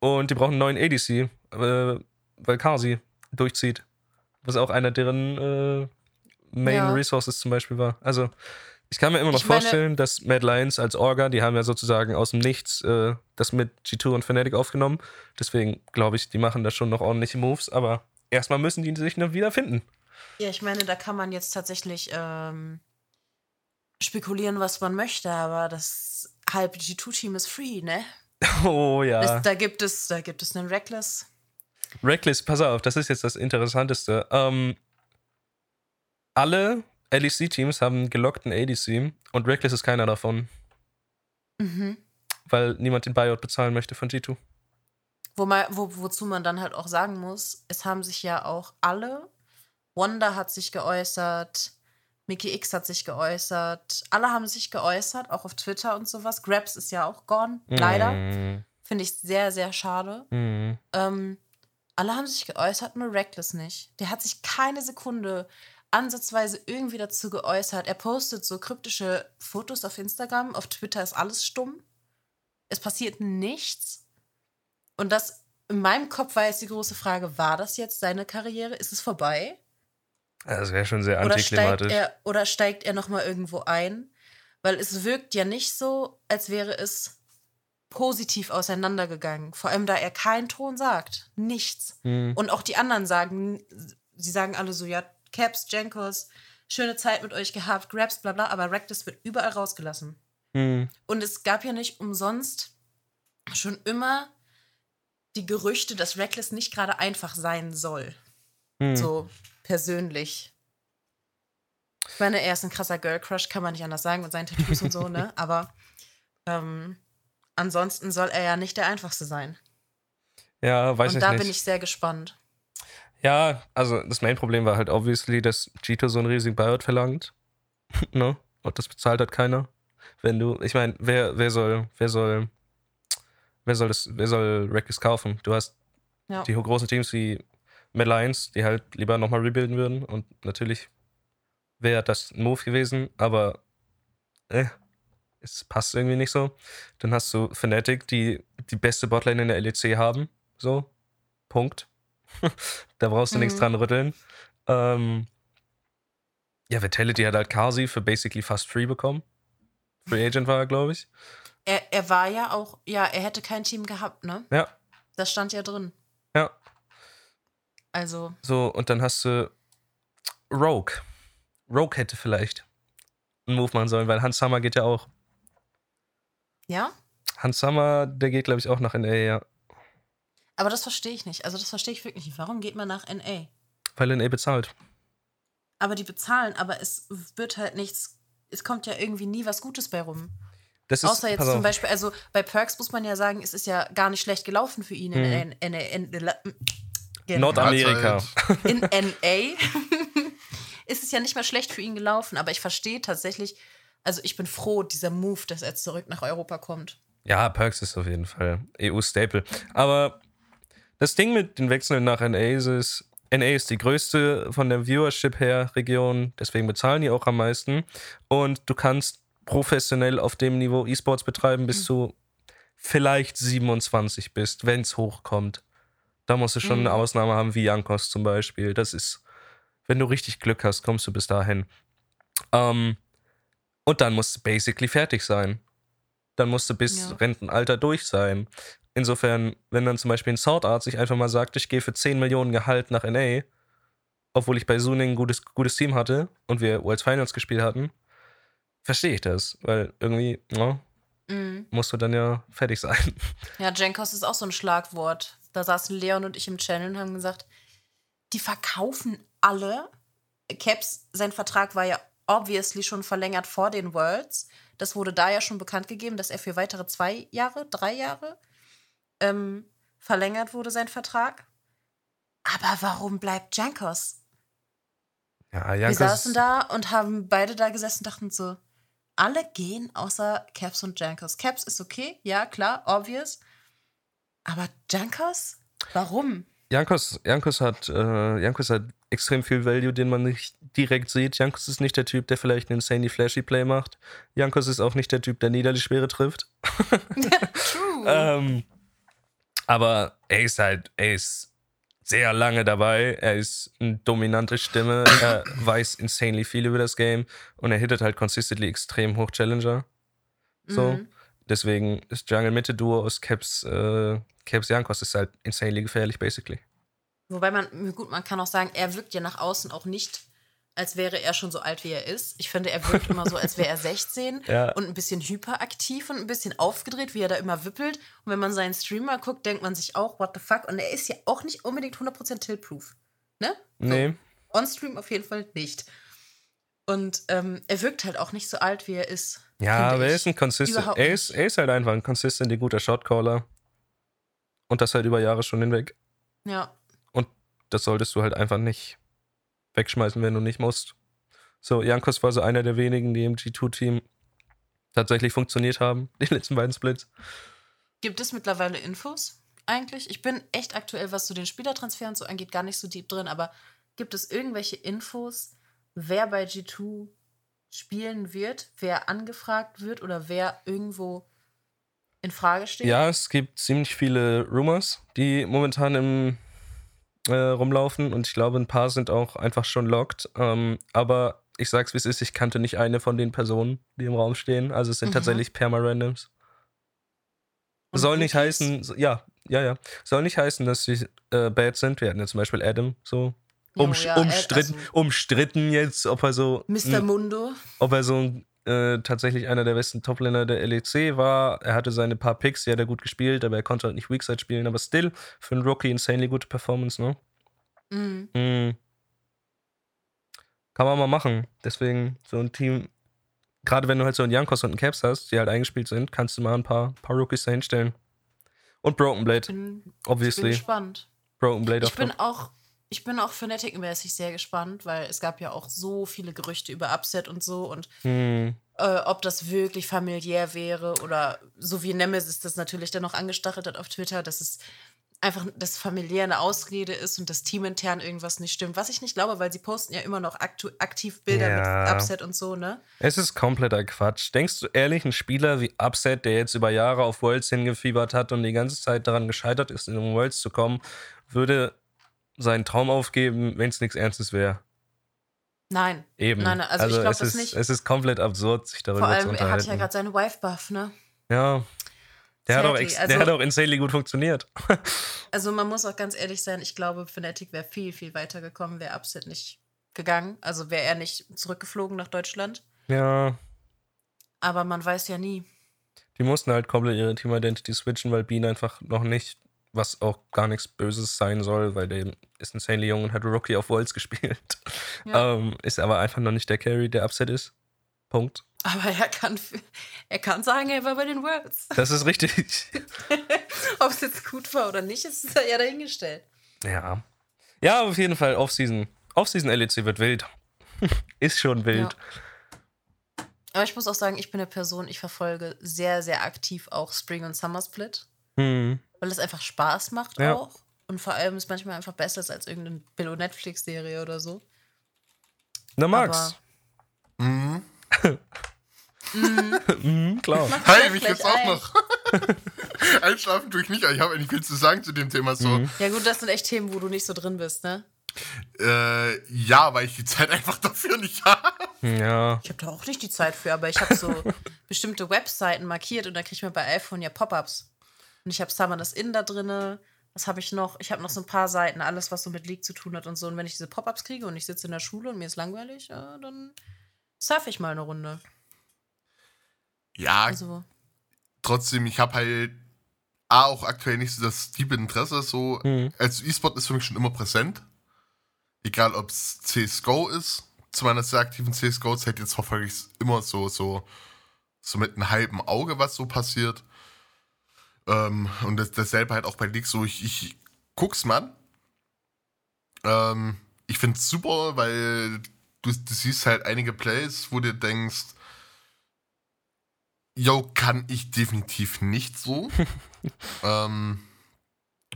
Und die brauchen einen neuen ADC, äh, weil Kasi durchzieht. Was auch einer deren äh, Main ja. Resources zum Beispiel war. Also, ich kann mir immer noch ich vorstellen, dass Mad Lions als Orga, die haben ja sozusagen aus dem Nichts äh, das mit G2 und Fnatic aufgenommen. Deswegen glaube ich, die machen da schon noch ordentliche Moves, aber erstmal müssen die sich noch wieder finden. Ja, ich meine, da kann man jetzt tatsächlich ähm, spekulieren, was man möchte, aber das halbe G2-Team ist free, ne? Oh ja. Das, da, gibt es, da gibt es einen Reckless. Reckless, pass auf, das ist jetzt das Interessanteste. Ähm, alle LEC-Teams haben einen gelockten ADC und Reckless ist keiner davon. Mhm. Weil niemand den Buyout bezahlen möchte von G2. Wo man, wo, wozu man dann halt auch sagen muss, es haben sich ja auch alle, Wanda hat sich geäußert, Mickey X hat sich geäußert, alle haben sich geäußert, auch auf Twitter und sowas. Grabs ist ja auch gone, leider. Mm. Finde ich sehr, sehr schade. Mm. Ähm, alle haben sich geäußert, nur Reckless nicht. Der hat sich keine Sekunde ansatzweise irgendwie dazu geäußert. Er postet so kryptische Fotos auf Instagram, auf Twitter ist alles stumm. Es passiert nichts. Und das in meinem Kopf war jetzt die große Frage, war das jetzt seine Karriere? Ist es vorbei? Das wäre schon sehr antiklimatisch. Oder steigt er, oder steigt er nochmal irgendwo ein? Weil es wirkt ja nicht so, als wäre es positiv auseinandergegangen. Vor allem, da er keinen Ton sagt. Nichts. Hm. Und auch die anderen sagen, sie sagen alle so, ja, Caps, Jankos, schöne Zeit mit euch gehabt, Grabs, bla bla, aber Reckless wird überall rausgelassen. Mhm. Und es gab ja nicht umsonst schon immer die Gerüchte, dass Reckless nicht gerade einfach sein soll. Mhm. So persönlich. Ich meine, er ist ein krasser Girl Crush, kann man nicht anders sagen, mit seinen Tattoos und so, ne? Aber ähm, ansonsten soll er ja nicht der einfachste sein. Ja, weiß und ich nicht. Und da bin ich sehr gespannt. Ja, also das Main-Problem war halt obviously, dass Gito so einen riesigen Buyout verlangt. ne? Und das bezahlt halt keiner. Wenn du, ich meine, wer, wer soll, wer soll, wer soll das, wer soll Reckless kaufen? Du hast ja. die großen Teams wie Mad Lions, die halt lieber nochmal rebuilden würden. Und natürlich wäre das ein Move gewesen, aber äh, es passt irgendwie nicht so. Dann hast du Fnatic, die die beste Botlane in der LEC haben. So, Punkt. da brauchst du mhm. nichts dran rütteln. Ähm, ja, Vitality hat halt Kasi für basically fast free bekommen. Free Agent war er, glaube ich. Er, er war ja auch, ja, er hätte kein Team gehabt, ne? Ja. Das stand ja drin. Ja. Also, So, und dann hast du Rogue. Rogue hätte vielleicht einen Move machen sollen, weil Hans Summer geht ja auch. ja. Hans Summer, der geht, glaube ich, auch nach NA, ja. Aber das verstehe ich nicht. Also, das verstehe ich wirklich nicht. Warum geht man nach NA? Weil NA bezahlt. Aber die bezahlen, aber es wird halt nichts, es kommt ja irgendwie nie was Gutes bei rum. Das ist, Außer jetzt zum Beispiel, also bei Perks muss man ja sagen, es ist ja gar nicht schlecht gelaufen für ihn in, in, in, Nordamerika. In NA. ist es ja nicht mehr schlecht für ihn gelaufen, aber ich verstehe tatsächlich, also ich bin froh, dieser Move, dass er zurück nach Europa kommt. Ja, Perks ist auf jeden Fall EU-Staple. Aber das Ding mit den Wechseln nach NA ist, es, NA ist die größte von der Viewership her Region, deswegen bezahlen die auch am meisten. Und du kannst professionell auf dem Niveau E-Sports betreiben, bis du vielleicht 27 bist, wenn es hochkommt. Da musst du schon Mhm. eine Ausnahme haben, wie Jankos zum Beispiel. Das ist, wenn du richtig Glück hast, kommst du bis dahin. Ähm, und dann musst du basically fertig sein. Dann musst du bis Ja. Rentenalter durch sein. Insofern, wenn dann zum Beispiel ein Sword Art sich einfach mal sagt, ich gehe für 10 Millionen Gehalt nach NA, obwohl ich bei Suning ein gutes, gutes Team hatte und wir Worlds Finals gespielt hatten, verstehe ich das. Weil irgendwie, ja, Mhm. musst du dann ja fertig sein. Ja, Jenkos ist auch so ein Schlagwort. Da saßen Leon und ich im Channel und haben gesagt, die verkaufen alle. Caps, sein Vertrag war ja obviously schon verlängert vor den Worlds. Das wurde da ja schon bekannt gegeben, dass er für weitere zwei Jahre, drei Jahre ähm, verlängert wurde, sein Vertrag. Aber warum bleibt Jankos? Ja, Wir Jankos, saßen da und haben beide da gesessen und dachten so, alle gehen außer Caps und Jankos. Caps ist okay, ja, klar, obvious. Aber Jankos? Warum? Jankos, Jankos, hat, äh, Jankos hat extrem viel Value, den man nicht direkt sieht. Jankos ist nicht der Typ, der vielleicht einen insanely flashy Play macht. Jankos ist auch nicht der Typ, der nieder die Schwere trifft. True. Ähm, aber er ist halt, er ist sehr lange dabei. Er ist eine dominante Stimme. Er weiß insanely viel über das Game und er hittet halt consistently extrem hoch Challenger. So. Mhm. Deswegen ist Jungle Mitte Duo aus Caps, äh, Caps Jankos ist halt insanely gefährlich, basically. Wobei man, gut, man kann auch sagen, er wirkt ja nach außen auch nicht, als wäre er schon so alt, wie er ist. Ich finde, er wirkt immer so, als wäre er 16 Ja. und ein bisschen hyperaktiv und ein bisschen aufgedreht, wie er da immer wippelt. Und wenn man seinen Streamer guckt, denkt man sich auch, what the fuck? Und er ist ja auch nicht unbedingt 100% tilt-proof. Ne? So. Nee. On-Stream auf jeden Fall nicht. Und ähm, er wirkt halt auch nicht so alt, wie er ist. Ja, aber er ist ein consistent, er ist, er ist halt einfach ein consistent guter Shotcaller. Und das halt über Jahre schon hinweg. Ja. Das solltest du halt einfach nicht wegschmeißen, wenn du nicht musst. So, Jankos war so einer der wenigen, die im G2-Team tatsächlich funktioniert haben, die letzten beiden Splits. Gibt es mittlerweile Infos eigentlich? Ich bin echt aktuell, was so den Spielertransfer und so angeht, gar nicht so deep drin, aber gibt es irgendwelche Infos, wer bei G2 spielen wird, wer angefragt wird oder wer irgendwo in Frage steht? Ja, es gibt ziemlich viele Rumors, die momentan im äh, rumlaufen und ich glaube, ein paar sind auch einfach schon locked. Ähm, aber ich sag's wie es ist, ich kannte nicht eine von den Personen, die im Raum stehen. Also es sind Mhm. tatsächlich Perma-Randoms. Soll nicht heißen, ja, ja, ja. Soll nicht heißen, dass sie äh, bad sind. Wir hatten ja zum Beispiel Adam so. Umsch ja, umstritten, also umstritten jetzt, ob er so Mr. Mundo. ob er so ein, äh, tatsächlich einer der besten Toplaner der LEC war. Er hatte seine paar Picks, die hat er gut gespielt, aber er konnte halt nicht Weakside spielen. Aber still, für einen Rookie insanely gute Performance, ne? Mhm. Hm. Kann man mal machen. Deswegen so ein Team, gerade wenn du halt so einen Jankos und einen Caps hast, die halt eingespielt sind, kannst du mal ein paar, paar Rookies da hinstellen. Und Broken Blade, Bin, ich bin obviously. gespannt. Broken Blade Ich bin auch, ich bin auch Fnatic-mäßig sehr gespannt, weil es gab ja auch so viele Gerüchte über Upset und so und Hm. äh, ob das wirklich familiär wäre oder so wie Nemesis das natürlich dann noch angestachelt hat auf Twitter, dass es einfach das familiär eine Ausrede ist und das teamintern irgendwas nicht stimmt. Was ich nicht glaube, weil sie posten ja immer noch aktiv Bilder Ja. mit Upset und so, ne? Es ist kompletter Quatsch. Denkst du ehrlich, ein Spieler wie Upset, der jetzt über Jahre auf Worlds hingefiebert hat und die ganze Zeit daran gescheitert ist, in den Worlds zu kommen, würde seinen Traum aufgeben, wenn es nichts Ernstes wäre? Nein. Eben. Nein, nein, also ich glaub es das nicht. Es ist komplett absurd, sich darüber Vor allem, zu er unterhalten. hat ja gerade seine Wife-Buff, ne? ja. Der hat, auch also- der hat auch insanely gut funktioniert. Also man muss auch ganz ehrlich sein, ich glaube, Fnatic wäre viel, viel weiter gekommen, wäre Upset nicht gegangen. Also wäre er nicht zurückgeflogen nach Deutschland. ja. Aber man weiß ja nie. Die mussten halt komplett ihre Team Identity switchen, weil Bean einfach noch nicht, was auch gar nichts Böses sein soll, weil der ist insanely jung und hat Rookie auf Worlds gespielt. Ja. Ähm, ist aber einfach noch nicht der Carry, der Upset ist. Punkt. Aber er kann, er kann sagen, er war bei den Worlds. Das ist richtig. Ob es jetzt gut war oder nicht, ist ja dahingestellt. ja. Ja, auf jeden Fall, Offseason. Offseason LEC wird wild. ist schon wild. Aber ich muss auch sagen, ich bin eine Person, ich verfolge sehr, sehr aktiv auch Spring und Summer Split, Hm. Weil es einfach Spaß macht Ja. auch. Und vor allem ist manchmal einfach besser als irgendeine Billo Netflix-Serie oder so. Na, Max. Mhm. Mhm, klar. Hi, mich gibt's auch ein. noch. Einschlafen tue ich nicht, aber ich habe eigentlich viel zu sagen zu dem Thema. So, Mhm. Ja, gut, das sind echt Themen, wo du nicht so drin bist, ne? äh, ja, weil ich die Zeit einfach dafür nicht habe. Ja. Ich habe da auch nicht die Zeit für, aber ich habe so bestimmte Webseiten markiert und da kriege ich mir bei iPhone ja Pop-ups. Und ich habe Summer das In da drinne. Was habe ich noch? Ich habe noch so ein paar Seiten, alles, was so mit League zu tun hat und so. Und wenn ich diese Pop-ups kriege und ich sitze in der Schule und mir ist langweilig, ja, dann surfe ich mal eine Runde. Ja, Also, trotzdem, ich habe halt A, auch aktuell nicht so das tiefe Interesse. So, Mhm. also E-Sport ist für mich schon immer präsent. Egal, ob es CSGO ist. Zu meiner sehr aktiven CSGO-Zeit, jetzt verfolge ich es immer so, so, so mit einem halben Auge, was so passiert. Ähm, und das, dasselbe halt auch bei League so, ich, ich guck's mal an. Ähm, ich find's super, weil du, du siehst halt einige Plays, wo du denkst, yo, kann ich definitiv nicht so. ähm,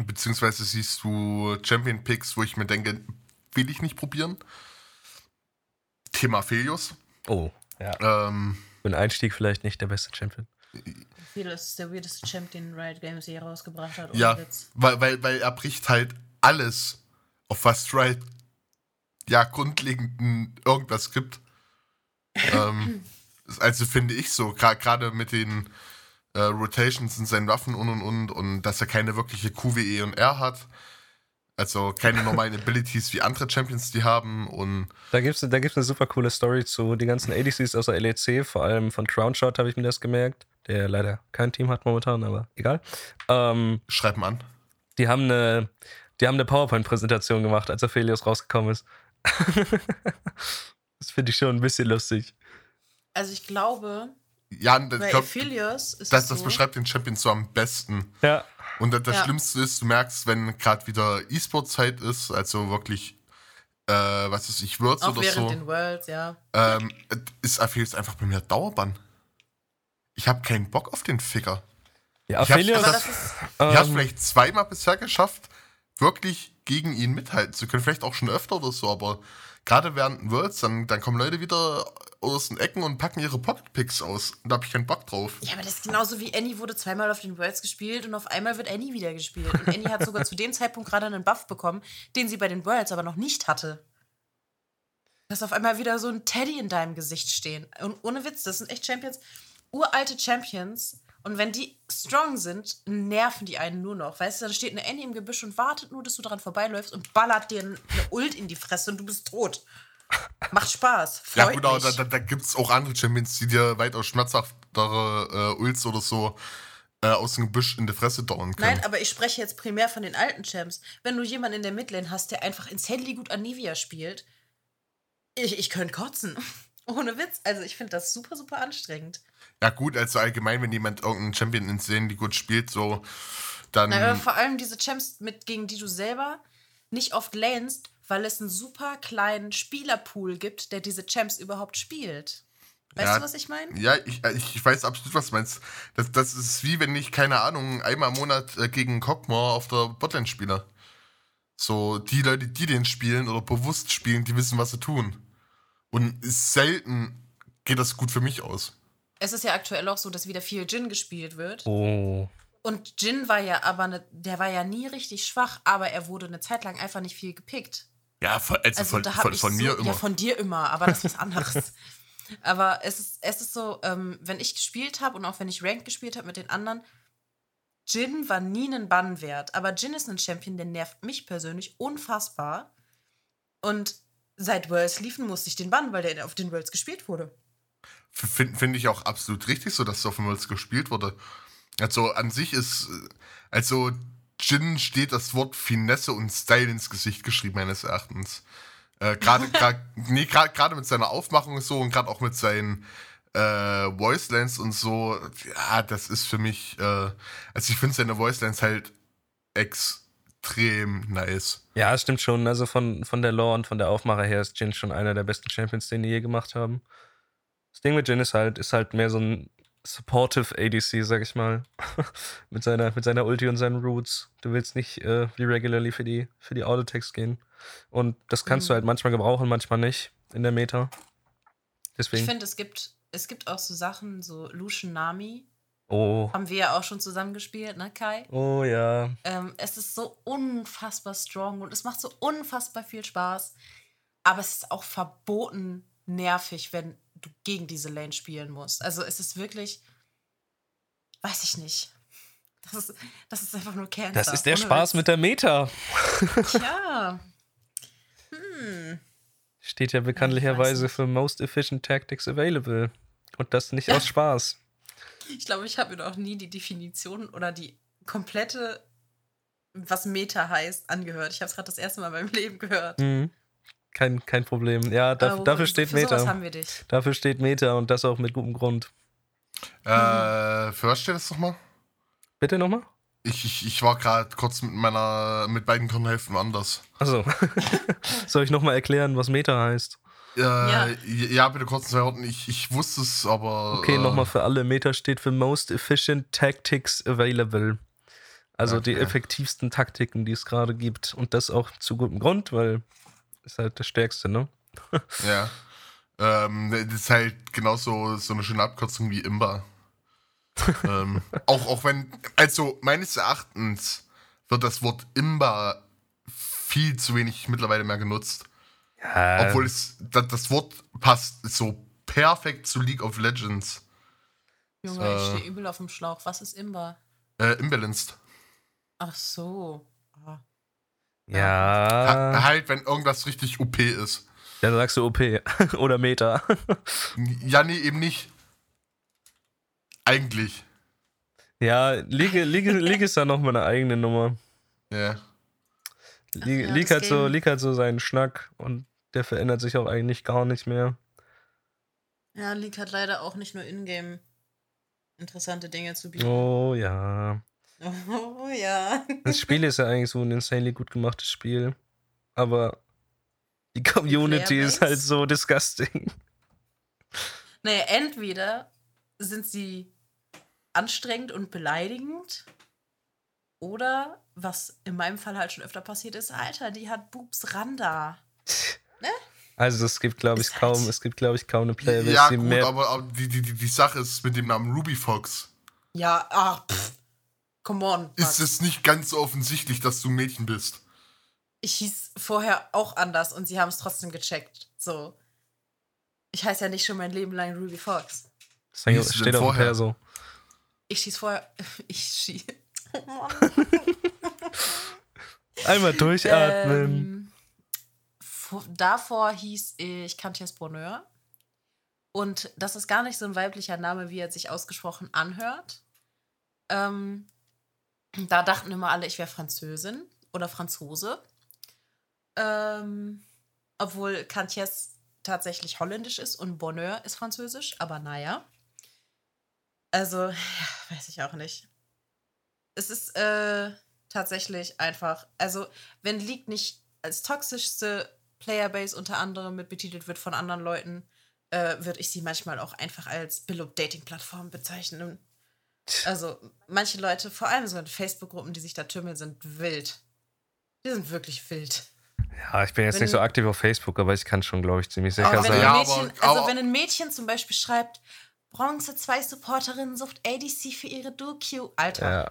beziehungsweise siehst du Champion Picks, wo ich mir denke, will ich nicht probieren. Thema Felius. Oh, ja. Ähm, Für den Einstieg vielleicht nicht der beste Champion. Das ist der weirdeste Champ, den Riot Games je rausgebracht hat. ja, Witz. weil, weil, weil er bricht halt alles, auf was Stride ja grundlegend irgendwas gibt. ähm, also finde ich so, gra- gerade mit den äh, Rotations in seinen Waffen und und und und dass er keine wirkliche QWE und R hat. Also keine normalen Abilities wie andere Champions die haben und Da gibt es da gibt's eine super coole Story zu die ganzen ADCs aus der LEC, vor allem von Crownshot habe ich mir das gemerkt, der leider kein Team hat momentan, aber egal. Ähm, schreib mal an. die haben eine, die haben eine PowerPoint-Präsentation gemacht, als Aphelios rausgekommen ist. das finde ich schon ein bisschen lustig. Also ich glaube, Ja, bei glaub, Aphelios ist das, das so, beschreibt den Champion so am besten. Ja. Und das, das Ja. Schlimmste ist, du merkst, wenn gerade wieder E-Sport-Zeit ist, also wirklich, äh, was ist ich, Worlds auch oder während so, den Worlds, ja. ähm, ist Aphelios einfach bei mir Dauerbann. Ich habe keinen Bock auf den Ficker. Ja, Ich. Aber das- ist, Ich habe es ähm, vielleicht zweimal bisher geschafft, wirklich gegen ihn mithalten zu können. Vielleicht auch schon öfter oder so, aber gerade während den Worlds, dann, dann kommen Leute wieder aus den Ecken und packen ihre Pocket-Picks aus. Und da habe ich keinen Bock drauf. Ja, aber das ist genauso wie Annie wurde zweimal auf den Worlds gespielt und auf einmal wird Annie wieder gespielt. Und Annie hat sogar zu dem Zeitpunkt gerade einen Buff bekommen, den sie bei den Worlds aber noch nicht hatte. Dass auf einmal wieder so ein Teddy in deinem Gesicht stehen. Und ohne Witz, das sind echt Champions, uralte Champions. Und wenn die strong sind, nerven die einen nur noch. Weißt du, dann steht eine Annie im Gebüsch und wartet nur, dass du daran vorbeiläufst und ballert dir eine Ult in die Fresse und du bist tot. Macht Spaß. Freut Ja, gut, aber mich. da, da, da gibt es auch andere Champions, die dir weitaus schmerzhaftere äh, Ults oder so äh, aus dem Gebüsch in die Fresse dauern können. Nein, aber ich spreche jetzt primär von den alten Champs. Wenn du jemanden in der Midlane hast, der einfach ins Handy gut Anivia spielt, ich, ich könnte kotzen. Ohne Witz. Also ich finde das super, super anstrengend. Ja, gut, also allgemein, wenn jemand irgendeinen Champion in Szenen, die gut spielt, so, dann. Na, aber vor allem diese Champs, mit, gegen die du selber nicht oft lanest, weil es einen super kleinen Spielerpool gibt, der diese Champs überhaupt spielt. Weißt Ja. du, was ich meine? Ja, ich, äh, ich weiß absolut, was du meinst. Das, das ist wie wenn ich, keine Ahnung, einmal im Monat äh, gegen Cockmore auf der Botlane spiele. So, die Leute, die den spielen oder bewusst spielen, die wissen, was sie tun. Und selten geht das gut für mich aus. Es ist ja aktuell auch so, dass wieder viel Jin gespielt wird. oh. Und Jin war ja aber, ne, der war ja nie richtig schwach, aber er wurde eine Zeit lang einfach nicht viel gepickt. Ja, von, also, Also von, von, von so, mir immer. Ja, von dir immer, aber das ist was anderes. aber es ist, es ist so, ähm, wenn ich gespielt habe und auch wenn ich Ranked gespielt habe mit den anderen, Jin war nie ein Bann wert. Aber Jin ist ein Champion, der nervt mich persönlich unfassbar. Und seit Worlds liefen musste ich den bannen, weil der auf den Worlds gespielt wurde. Finde find ich auch absolut richtig, so dass dem Holz gespielt wurde. Also an sich ist, äh, also Jin steht das Wort Finesse und Style ins Gesicht geschrieben, meines Erachtens. Äh, gerade nee, gra- gerade mit seiner Aufmachung so und gerade auch mit seinen äh, Voicelines und so, ja, das ist für mich, äh, also ich finde seine Voicelines halt extrem nice. Ja, es stimmt schon. Also von, von der Lore und von der Aufmache her ist Jin schon einer der besten Champions, den die je gemacht haben. Das Ding mit Jin ist halt, ist halt mehr so ein supportive ADC, sag ich mal. mit, seiner, mit seiner Ulti und seinen Roots. Du willst nicht äh, wie regularly für die, für die Autotext gehen. Und das kannst du Mhm. halt manchmal gebrauchen, manchmal nicht in der Meta. Ich Deswegen. finde, es gibt, es gibt auch so Sachen, so Lucian Nami, Oh. haben wir ja auch schon zusammen gespielt, ne, Kai? Oh ja. Ähm, es ist so unfassbar strong und es macht so unfassbar viel Spaß. Aber es ist auch verboten nervig, wenn du gegen diese Lane spielen musst. Also es ist wirklich, weiß ich nicht. Das ist, das ist einfach nur Cancer. Das ist der ohne Spaß Witz. mit der Meta. Ja. Hm. Steht ja bekanntlicherweise für Most Efficient Tactics Available. Und das nicht aus Spaß. Ich glaube, ich habe mir noch nie die Definition oder die komplette, was Meta heißt, angehört. Ich habe es gerade das erste Mal in meinem Leben gehört. Mhm. Kein, kein Problem. Ja, da, Aber dafür steht für sowas Meta. haben wir dich. Dafür steht Meta und das auch mit gutem Grund. Äh, für was steht das nochmal? Bitte nochmal? Ich, ich, ich war gerade kurz mit meiner, mit beiden Hirnhälften anders. Achso. Soll ich nochmal erklären, was Meta heißt? Äh, Ja. ja. bitte kurz in zwei Worten. Ich, ich wusste es, aber. Okay, äh, nochmal für alle. Meta steht für Most Efficient Tactics Available. Also die Okay. effektivsten Taktiken, die es gerade gibt. Und das auch zu gutem Grund, weil ist halt das Stärkste, ne? Ja. Ähm, das ist halt genauso so eine schöne Abkürzung wie Imba. ähm, auch, auch wenn, also meines Erachtens wird das Wort Imba viel zu wenig mittlerweile mehr genutzt. Ja. Obwohl es, das, das Wort passt so perfekt zu League of Legends. Junge, Äh. ich stehe übel auf dem Schlauch. Was ist Imba? Äh, imbalanced. Ach so. Ja. Ha halt, wenn irgendwas richtig OP ist. Dann sagst du OP oder Meta. Ja, nee, eben nicht. Eigentlich. ja, League, League, League ist da nochmal eine eigene Nummer. Ja. League, ja, League, hat so. League hat so seinen Schnack und der verändert sich auch eigentlich gar nicht mehr. Ja, League hat leider auch nicht nur Ingame interessante Dinge zu bieten. Oh ja. Oh ja. Das Spiel ist ja eigentlich so ein insanely gut gemachtes Spiel. Aber die Community ist halt so disgusting. Naja, entweder sind sie anstrengend und beleidigend oder, was in meinem Fall halt schon öfter passiert ist, Alter, die hat Boobs Randa. Also es gibt, glaube ich, halt- kaum, es gibt, glaube ich, kaum eine Playerbase, Ja, die gut, mehr. aber, aber die, die, die, die Sache ist mit dem Namen Ruby Fox. Ja, ach, pff. Come on. Ist Max. es nicht ganz so offensichtlich, dass du ein Mädchen bist? ich hieß vorher auch anders und sie haben es trotzdem gecheckt. So. Ich heiße ja nicht schon mein Leben lang Ruby Fox. Das du steht dem vorher? Perso. Ich schieß vorher. Ich schieß. Oh Mann. Einmal durchatmen. Ähm, vo- davor hieß ich Cantias Bonheur. Und das ist gar nicht so ein weiblicher Name, wie er sich ausgesprochen anhört. Ähm, da dachten immer alle, ich wäre Französin oder Franzose. Ähm, obwohl Cantias tatsächlich holländisch ist und Bonheur ist französisch, aber naja. Also, ja, weiß ich auch nicht. Es ist äh, tatsächlich einfach, also, wenn League nicht als toxischste Playerbase unter anderem mit betitelt wird von anderen Leuten, äh, würde ich sie manchmal auch einfach als Billo-Dating-Plattform bezeichnen. Also, manche Leute, vor allem so in Facebook-Gruppen, die sich da tümmeln, sind wild. Die sind wirklich wild. Ja, ich bin jetzt Wenn- nicht so aktiv auf Facebook, aber ich kann schon, glaube ich, ziemlich sicher sein. Ja, Mädchen, also wenn ein Mädchen zum Beispiel schreibt, Bronze 2 Supporterinnen sucht ADC für ihre Duo-Queue. Alter, Ja.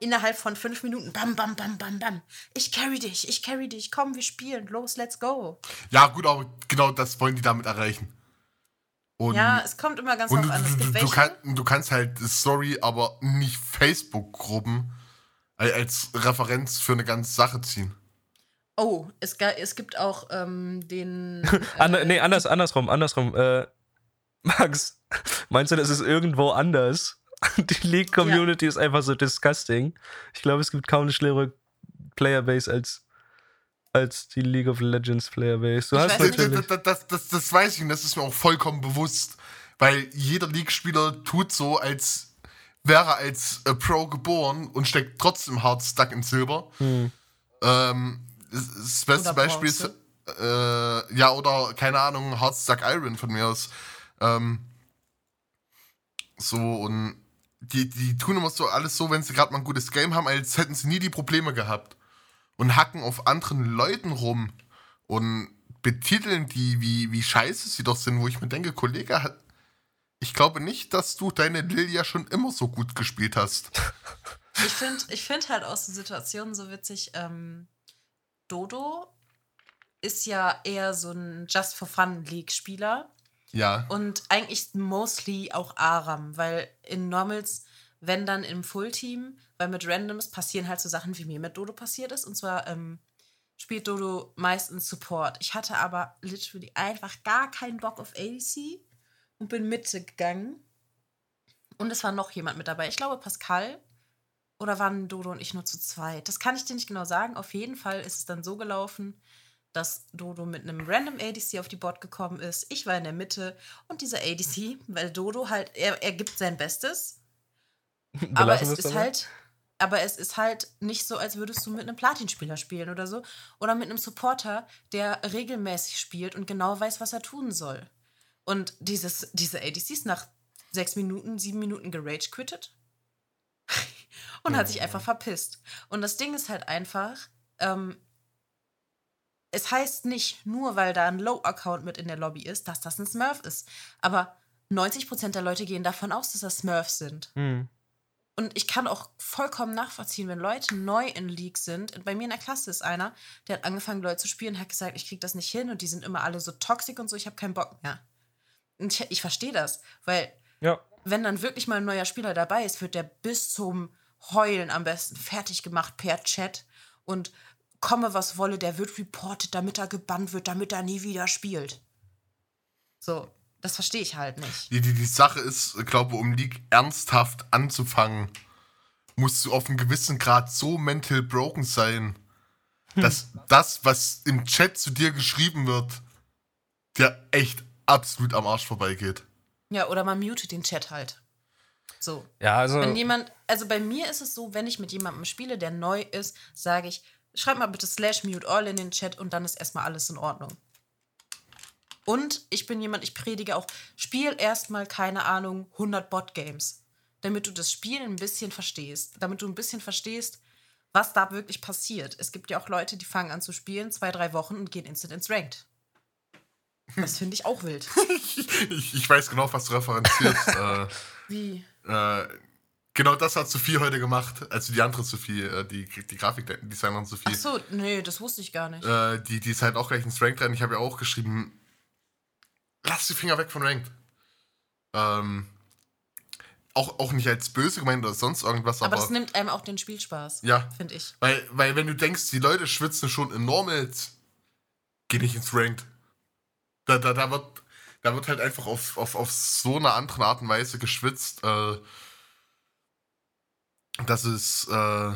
innerhalb von fünf Minuten, bam, bam, bam, bam, bam. Ich carry dich, ich carry dich, komm, wir spielen, los, let's go. Ja, gut, aber genau das wollen die damit erreichen. Und, ja, es kommt immer ganz drauf an. Es gibt du, kann, du kannst halt Story, aber nicht Facebook-Gruppen als Referenz für eine ganze Sache ziehen. Oh, es, es gibt auch ähm, den. Äh, nee, anders, andersrum, andersrum. Äh, Max, meinst du, das ist irgendwo anders? Die League-Community ja. ist einfach so disgusting. Ich glaube, es gibt kaum eine schlimmere Playerbase als, als die League of Legends Playerbase. Du ich hast natürlich das, das, das, das weiß ich und das ist mir auch vollkommen bewusst. Weil jeder League-Spieler tut so, als wäre er als äh, Pro geboren und steckt trotzdem hart stuck in Silber. Hm. Ähm, das beste oder Beispiel ist, äh, ja, oder keine Ahnung, Hardstuck Iron von mir aus. Ähm, so, und die, die tun immer so alles so, wenn sie gerade mal ein gutes Game haben, als hätten sie nie die Probleme gehabt. Und hacken auf anderen Leuten rum und betiteln die, wie, wie scheiße sie doch sind, wo ich mir denke, Kollege, ich glaube nicht, dass du deine Lilia schon immer so gut gespielt hast. Ich finde ich find halt aus den Situationen so witzig, ähm, Dodo ist ja eher so ein Just for Fun League-Spieler. Ja. Und eigentlich mostly auch Aram, weil in Normals, wenn dann im Fullteam, weil mit Randoms passieren halt so Sachen, wie mir mit Dodo passiert ist. Und zwar ähm, spielt Dodo meistens Support. Ich hatte aber literally einfach gar keinen Bock auf ADC und bin Mitte gegangen. Und es war noch jemand mit dabei. Ich glaube, Pascal oder waren Dodo und ich nur zu zweit? Das kann ich dir nicht genau sagen. Auf jeden Fall ist es dann so gelaufen, dass Dodo mit einem random ADC auf die Bot gekommen ist. Ich war in der Mitte und dieser ADC, weil Dodo halt, er, er gibt sein Bestes. aber es ist halt, aber es ist halt nicht so, als würdest du mit einem Platinspieler spielen oder so. Oder mit einem Supporter, der regelmäßig spielt und genau weiß, was er tun soll. Und dieses, diese ADCs nach sechs Minuten, sieben Minuten gerage quittet und ja. hat sich einfach verpisst. Und das Ding ist halt einfach, ähm, es heißt nicht nur, weil da ein Low-Account mit in der Lobby ist, dass das ein Smurf ist. Aber 90% der Leute gehen davon aus, dass das Smurfs sind. Mhm. Und ich kann auch vollkommen nachvollziehen, wenn Leute neu in League sind. Bei mir in der Klasse ist einer, der hat angefangen, Leute zu spielen, hat gesagt, ich krieg das nicht hin und die sind immer alle so toxisch und so, ich habe keinen Bock mehr. Und ich, ich verstehe das, weil ja. wenn dann wirklich mal ein neuer Spieler dabei ist, wird der bis zum Heulen am besten fertig gemacht per Chat und komme was wolle, der wird reported, damit er gebannt wird, damit er nie wieder spielt. So, das verstehe ich halt nicht. Die, die, die Sache ist, ich glaube, um League ernsthaft anzufangen, musst du auf einem gewissen Grad so mental broken sein, hm. dass das, was im Chat zu dir geschrieben wird, dir echt absolut am Arsch vorbeigeht. Ja, oder man mutet den Chat halt. So. Ja, also. Wenn jemand, also bei mir ist es so, wenn ich mit jemandem spiele, der neu ist, sage ich, schreib mal bitte slash mute all in den Chat und dann ist erstmal alles in Ordnung. Und ich bin jemand, ich predige auch, spiel erstmal, keine Ahnung, 100 Bot-Games. Damit du das Spiel ein bisschen verstehst. Damit du ein bisschen verstehst, was da wirklich passiert. Es gibt ja auch Leute, die fangen an zu spielen, zwei, drei Wochen und gehen instant ins Ranked. Das finde ich auch wild. ich, ich, weiß genau, was du referenzierst. äh, Wie? Äh, genau das hat Sophie heute gemacht, also die andere Sophie, äh, die, die Grafikdesignerin Sophie. Ach so, nee, das wusste ich gar nicht. Äh, die, die ist halt auch gleich ins Ranked rein. Ich habe ja auch geschrieben, lass die Finger weg von Ranked. Ähm, auch, auch nicht als böse gemeint oder sonst irgendwas, aber. Aber das nimmt einem auch den Spielspaß. Ja. Finde ich. Weil, weil, wenn du denkst, die Leute schwitzen schon in Normals, geh nicht ins Ranked. Da, da, da, wird, da wird halt einfach auf, auf, auf so eine andere Art und Weise geschwitzt. Äh, das ist äh,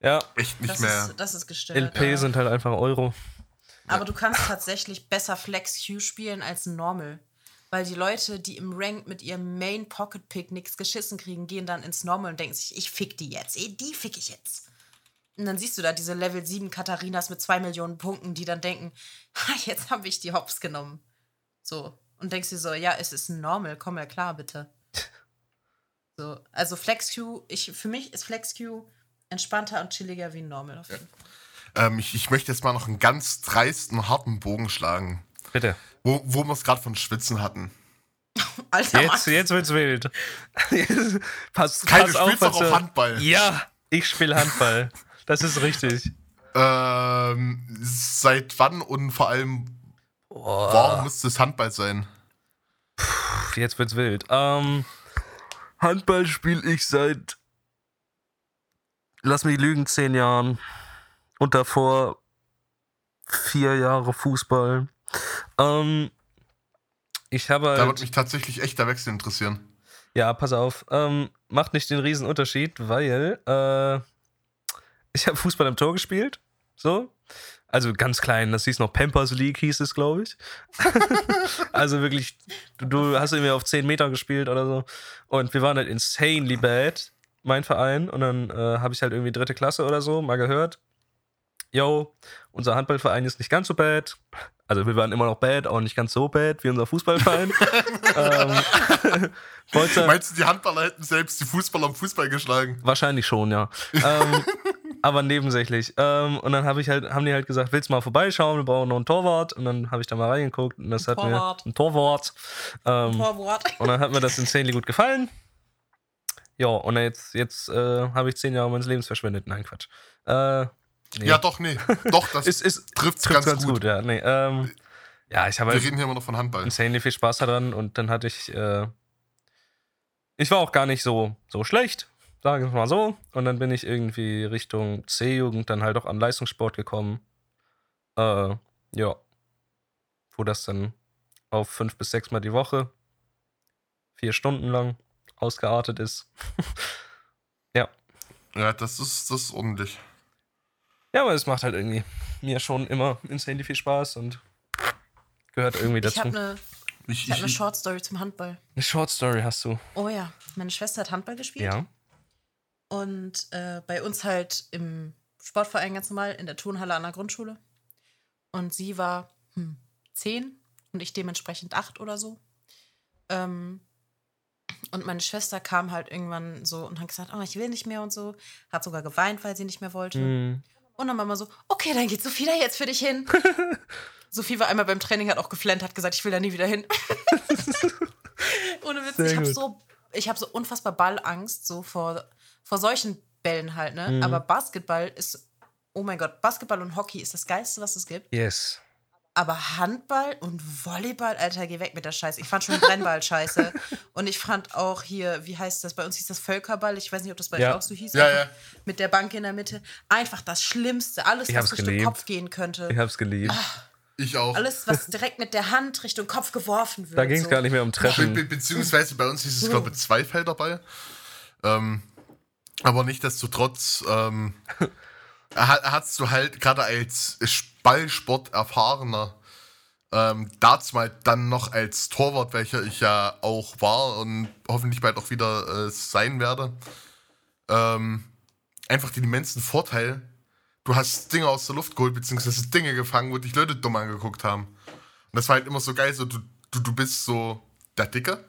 ja. echt nicht das mehr. Ist, das ist gestört. LP ja. sind halt einfach Euro. Aber du kannst tatsächlich besser Flex Q spielen als Normal. Weil die Leute, die im Rank mit ihrem Main Pocket Pick nichts geschissen kriegen, gehen dann ins Normal und denken sich, ich fick die jetzt. Ey, die fick ich jetzt. Und dann siehst du da diese Level 7 Katharinas mit 2 Millionen Punkten, die dann denken, jetzt habe ich die Hops genommen. So. Und denkst dir so, ja, es ist normal, komm ja klar, bitte. So, also FlexQ, ich, für mich ist FlexQ entspannter und chilliger wie normal auf jeden Fall. Ähm, ich, ich möchte jetzt mal noch einen ganz dreisten, harten Bogen schlagen. Bitte. Wo, wo wir es gerade von Schwitzen hatten. Alter, Jetzt, jetzt wird's wild. pass, Keine pass auf, spielst doch auf Handball. Ja, ich spiele Handball. Das ist richtig. Ähm, seit wann und vor allem, warum muss das Handball sein? Pff, Jetzt wird's wild. Ähm, Handball spiele ich seit, lass mich lügen, zehn Jahren. Und davor vier Jahre Fußball. Ähm, ich habe Da halt, würde mich tatsächlich echt der Wechsel interessieren. ja, pass auf, ähm, macht nicht den riesen Unterschied, weil äh, ich habe Fußball im Tor gespielt, so. Also ganz klein, das hieß noch Pampers League, hieß es, glaube ich. also wirklich, du, du hast irgendwie auf 10 Meter gespielt oder so. Und wir waren halt insanely bad, mein Verein. Und dann äh, habe ich halt irgendwie dritte Klasse oder so mal gehört. Yo, unser Handballverein ist nicht ganz so bad. Also wir waren immer noch bad, auch nicht ganz so bad wie unser Fußballverein. ähm, Meinst du, die Handballer hätten selbst die Fußballer am Fußball geschlagen? Wahrscheinlich schon, ja. ähm, aber nebensächlich. Ähm, und dann hab ich halt, haben die halt gesagt, willst du mal vorbeischauen? Wir brauchen noch einen Torwart. Und dann habe ich da mal reingeguckt und das hat Torwart. mir ein Torwart. Ähm, Torwart. und dann hat mir das insanely gut gefallen. Ja, und jetzt, jetzt äh, habe ich zehn Jahre meines Lebens verschwendet. Nein, Quatsch. Äh, nee. Ja, doch, nee. Doch, das ist, ist, trifft's trifft's ganz, gut. ja. Nee, ähm, ja, ich habe Wir reden hier immer noch von Handball. insanely viel Spaß daran und dann hatte ich, äh, ich war auch gar nicht so, so schlecht, sagen wir es mal so. Und dann bin ich irgendwie Richtung C-Jugend dann halt auch an Leistungssport gekommen. Äh, ja. Wo das dann auf fünf bis sechs Mal die Woche, vier Stunden lang ausgeartet ist. Ja, das ist, das ist ordentlich. Ja, aber es macht halt irgendwie mir schon immer insanely viel Spaß und gehört irgendwie Ich dazu. habe eine Ich, ich hab ich, ne Short Story zum Handball. Eine Short Story hast du. Oh ja, meine Schwester hat Handball gespielt. Ja. Und äh, bei uns halt im Sportverein ganz normal, in der Turnhalle an der Grundschule. Und sie war hm, zehn und ich dementsprechend acht oder so. Ähm, und meine Schwester kam halt irgendwann so und hat gesagt, oh, ich will nicht mehr und so. Hat sogar geweint, weil sie nicht mehr wollte. Hm. Und dann Mama so, okay, dann geht Sophie da jetzt für dich hin. Sophie war einmal beim Training, hat auch geflennt, hat gesagt, ich will da nie wieder hin. Ohne Witz, Sehr ich habe so, ich hab so unfassbar Ballangst, so vor, vor solchen Bällen halt, ne? Mhm. Aber Basketball ist, oh mein Gott, Basketball und Hockey ist das Geilste, was es gibt. Yes. Aber Handball und Volleyball, Alter, geh weg mit der Scheiße. Ich fand schon Brennball scheiße. Und ich fand auch hier, wie heißt das? Bei uns hieß das Völkerball. Ich weiß nicht, ob das bei Ja. euch auch so hieß. Ja, ja. Mit der Bank in der Mitte. Einfach das Schlimmste. Alles, Ich was Richtung. Kopf gehen könnte. Ich hab's geliebt. ich auch. Alles, was direkt mit der Hand Richtung Kopf geworfen wird. Da ging es so. gar nicht mehr um Be Treffen. be beziehungsweise bei uns hieß es, glaube ich, zwei Felderball. Ähm, aber nichtsdestotrotz ähm, ha- hast du halt gerade als Ballsport erfahrener ähm, dazu mal dann noch als Torwart, welcher ich ja auch war und hoffentlich bald auch wieder äh, sein werde, ähm, einfach den immensen Vorteil, du hast Dinge aus der Luft geholt, beziehungsweise Dinge gefangen, wo dich Leute dumm angeguckt haben. Und das war halt immer so geil, so du, du, du bist so der Dicke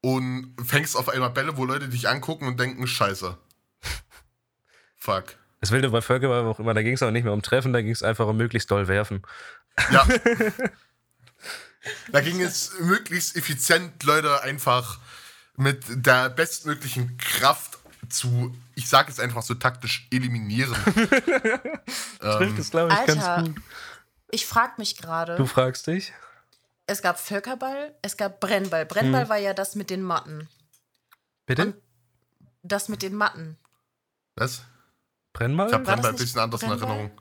und fängst auf einmal Bälle, wo Leute dich angucken und denken, scheiße. Fuck. Das Wilde bei Völkerball war auch immer, da ging es auch nicht mehr um Treffen, da ging es einfach um möglichst doll werfen. Ja. da ging es möglichst effizient, Leute einfach mit der bestmöglichen Kraft zu, ich sage es einfach so taktisch, eliminieren. ähm, Das glaube ich Alter, ganz gut. ich frag mich gerade. Du fragst dich? Es gab Völkerball, es gab Brennball. Brennball Hm. war ja das mit den Matten. Bitte? Und- Das mit den Matten. was? Brennball? Ich habe Brennball ein bisschen anders in Brennball? Erinnerung.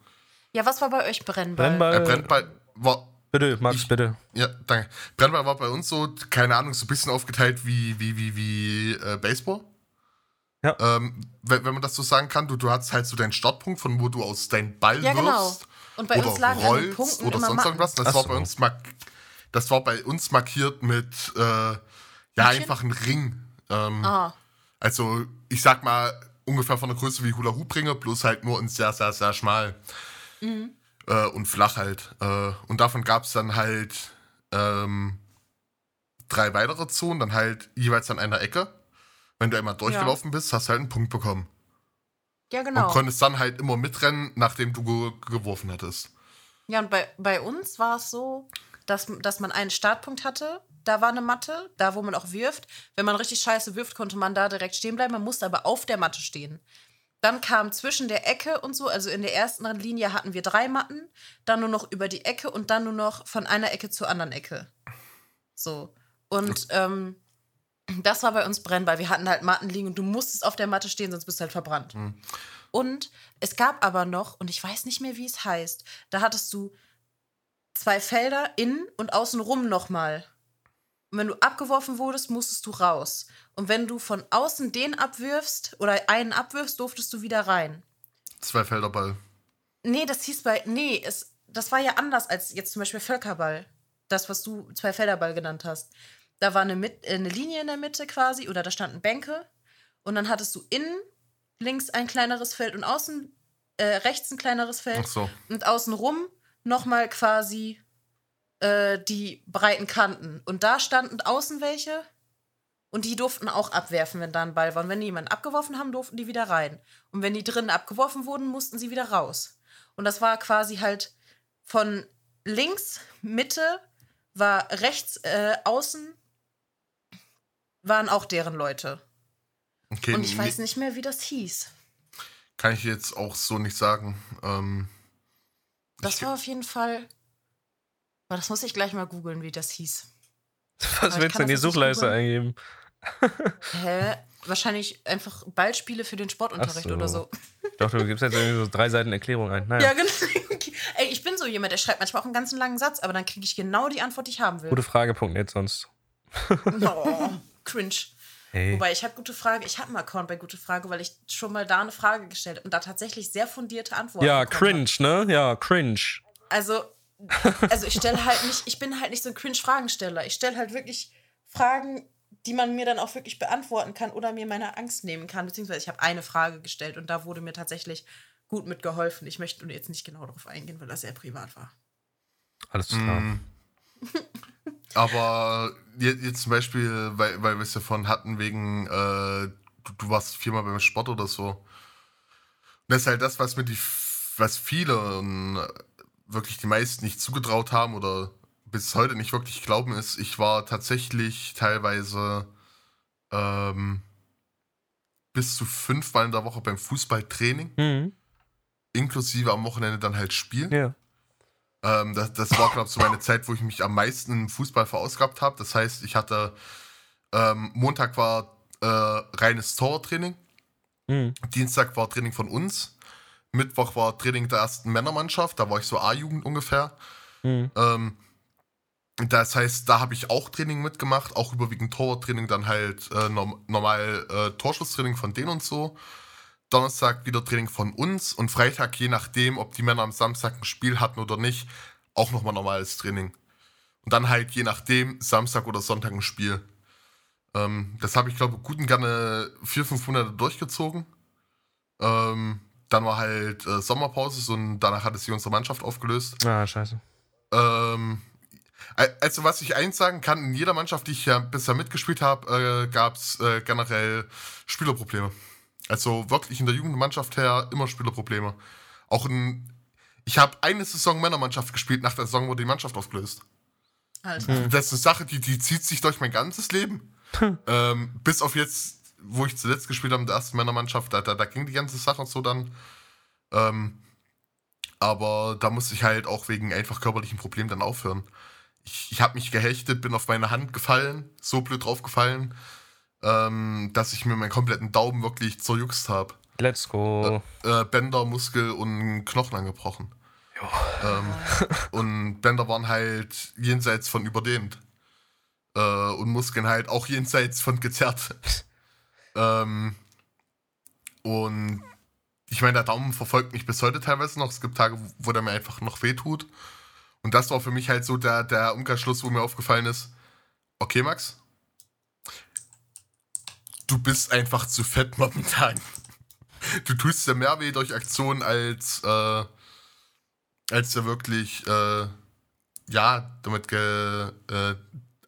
Ja, was war bei euch Brennball? Brennball. Äh, Brennball war, Bitte, Max, Ich- bitte. ja, danke. Brennball war bei uns so, keine Ahnung, so ein bisschen aufgeteilt wie, wie, wie, wie äh, Baseball. Ja. Ähm, wenn, wenn man das so sagen kann, du, du hattest halt so deinen Startpunkt, von wo du aus deinen Ball Ja, genau. wirfst. Und bei oder uns lagen an den rollst Punkten oder sonst irgendwas. Das Ach war so. bei uns mark das war bei uns markiert mit äh, ja einfach ein Ring. Ähm, Ah, Also ich sag mal ungefähr von der Größe wie Hula Hoop Ringe, bloß halt nur in sehr sehr sehr schmal mhm. äh, und flach halt. Äh, und davon gab es dann halt ähm, drei weitere Zonen, dann halt jeweils an einer Ecke. Wenn du einmal durchgelaufen bist, hast du halt einen Punkt bekommen. ja, genau. Und konntest dann halt immer mitrennen, nachdem du ge geworfen hattest. Ja, und bei, bei uns war es so, dass, dass man einen Startpunkt hatte da war eine Matte, da wo man auch wirft. Wenn man richtig scheiße wirft, konnte man da direkt stehen bleiben. Man musste aber auf der Matte stehen. Dann kam zwischen der Ecke und so, also in der ersten Linie hatten wir drei Matten, dann nur noch über die Ecke und dann nur noch von einer Ecke zur anderen Ecke. So. Und ähm, das war bei uns brennbar. Wir hatten halt Matten liegen und du musstest auf der Matte stehen, sonst bist du halt verbrannt. Mhm. Und es gab aber noch, und ich weiß nicht mehr, wie es heißt, da hattest du zwei Felder innen und außenrum nochmal. Und wenn du abgeworfen wurdest, musstest du raus. Und wenn du von außen den abwirfst oder einen abwirfst, durftest du wieder rein. Zwei Felder Ball. Nee, das hieß bei. Nee, es, das war ja anders als jetzt zum Beispiel Völkerball. Das, was du zwei Felderball genannt hast. Da war eine, Mit eine Linie in der Mitte quasi, oder da standen Bänke. Und dann hattest du innen links ein kleineres Feld und außen äh, rechts ein kleineres Feld. Ach so. Und außenrum nochmal quasi äh, die breiten Kanten. Und da standen außen welche. Und die durften auch abwerfen, wenn da ein Ball war. Und wenn die jemanden abgeworfen haben, durften die wieder rein. Und wenn die drinnen abgeworfen wurden, mussten sie wieder raus. Und das war quasi halt von links, Mitte, war rechts, äh, außen, waren auch deren Leute. Okay, Und ich weiß nicht mehr, wie das hieß. kann ich jetzt auch so nicht sagen. Ähm, Das war auf jeden Fall. Aber das muss ich gleich mal googeln, wie das hieß. Was ich willst du in die Suchleiste eingeben? Hä? Wahrscheinlich einfach Ballspiele für den Sportunterricht so. oder so. Doch, du gibst jetzt irgendwie so drei Seiten Erklärung ein. Naja, Ja, genau. Ey, ich bin so jemand, der schreibt manchmal auch einen ganzen langen Satz, aber dann kriege ich genau die Antwort, die ich haben will. gute Frage.net sonst. Oh, cringe. Hey. Wobei, ich habe gute Frage. Ich habe einen Account bei Gute Frage, weil ich schon mal da eine Frage gestellt habe und da tatsächlich sehr fundierte Antworten Ja, cringe, ne? Ja, cringe. Also, also ich stelle halt nicht, ich bin halt nicht so ein Cringe-Fragensteller. Ich stelle halt wirklich Fragen, die man mir dann auch wirklich beantworten kann oder mir meine Angst nehmen kann. Beziehungsweise ich habe eine Frage gestellt und da wurde mir tatsächlich gut mitgeholfen. Ich möchte jetzt nicht genau darauf eingehen, weil das sehr privat war. Alles klar. Mm. Aber jetzt, jetzt zum Beispiel, weil, weil wir es davon hatten, wegen, äh, du, du warst viermal beim Sport oder so. Und das ist halt das, was mir die, was viele und wirklich die meisten nicht zugetraut haben oder bis heute nicht wirklich glauben, ist, ich war tatsächlich teilweise ähm, bis zu fünfmal in der Woche beim Fußballtraining, Mhm. inklusive am Wochenende dann halt spielen. Ja. Ähm, das, das war, glaube ich, so meine Zeit, wo ich mich am meisten im Fußball verausgabt habe. Das heißt, ich hatte ähm, Montag war äh, reines Tortraining, Mhm. Dienstag war Training von uns, Mittwoch war Training der ersten Männermannschaft, da war ich so A-Jugend ungefähr. Mhm. Ähm, das heißt, da habe ich auch Training mitgemacht, auch überwiegend Torwarttraining, dann halt äh, norm normal äh, Torschusstraining von denen und so. Donnerstag wieder Training von uns und Freitag, je nachdem, ob die Männer am Samstag ein Spiel hatten oder nicht, auch nochmal normales Training. Und dann halt je nachdem, Samstag oder Sonntag ein Spiel. Ähm, das habe ich, glaube ich, gut und gerne vier, fünf Monate durchgezogen. Ähm, dann war halt äh, Sommerpause so, und danach hatte sich unsere Mannschaft aufgelöst. Ah, scheiße. Ähm, al- also was ich eins sagen kann, in jeder Mannschaft, die ich ja bisher mitgespielt habe, äh, gab es äh, generell Spielerprobleme. Also wirklich in der Jugendmannschaft her immer Spielerprobleme. Auch in, ich habe eine Saison Männermannschaft gespielt, nach der Saison wurde die Mannschaft aufgelöst. Alter. Das ist eine Sache, die, die zieht sich durch mein ganzes Leben. ähm, bis auf jetzt, wo ich zuletzt gespielt habe in der ersten Männermannschaft, da, da, da ging die ganze Sache so dann. Ähm, aber da musste ich halt auch wegen einfach körperlichen Problemen dann aufhören. Ich, ich habe mich gehechtet, bin auf meine Hand gefallen, so blöd drauf gefallen, ähm, dass ich mir meinen kompletten Daumen wirklich zerjuckst habe. Let's go. Äh, Bänder, Muskel und Knochen angebrochen. Ähm, und Bänder waren halt jenseits von überdehnt. Äh, und Muskeln halt auch jenseits von gezerrt. ähm, und ich meine, der Daumen verfolgt mich bis heute teilweise noch. Es gibt Tage, wo der mir einfach noch wehtut. Und das war für mich halt so der, der Umkehrschluss, wo mir aufgefallen ist, okay, Max, du bist einfach zu fett momentan. Du tust dir mehr weh durch Aktionen als, äh, als du wirklich, äh, ja, damit, ge, äh,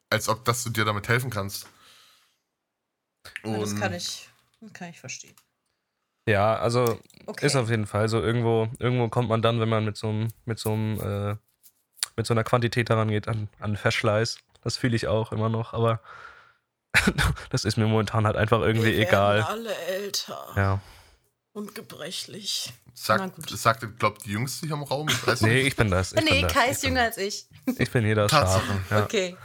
als ob dass du dir damit helfen kannst. Ja, das kann ich, das kann ich verstehen. Ja, also Okay. ist auf jeden Fall so. Irgendwo, irgendwo kommt man dann, wenn man mit so einem, mit so einem, äh, mit so einer Quantität daran geht, an, an Verschleiß. Das fühle ich auch immer noch, aber das ist mir momentan halt einfach irgendwie Wir egal. Alle älter Ja. und gebrechlich. Sagt, gut. sagte, glaubt die Jüngste hier im Raum? Ich weiß Nee, ich bin das. Ich nee, bin das, Kai ich ist jünger das. als ich. Ich bin hier das Tatsache. Schafe. Ja. Okay.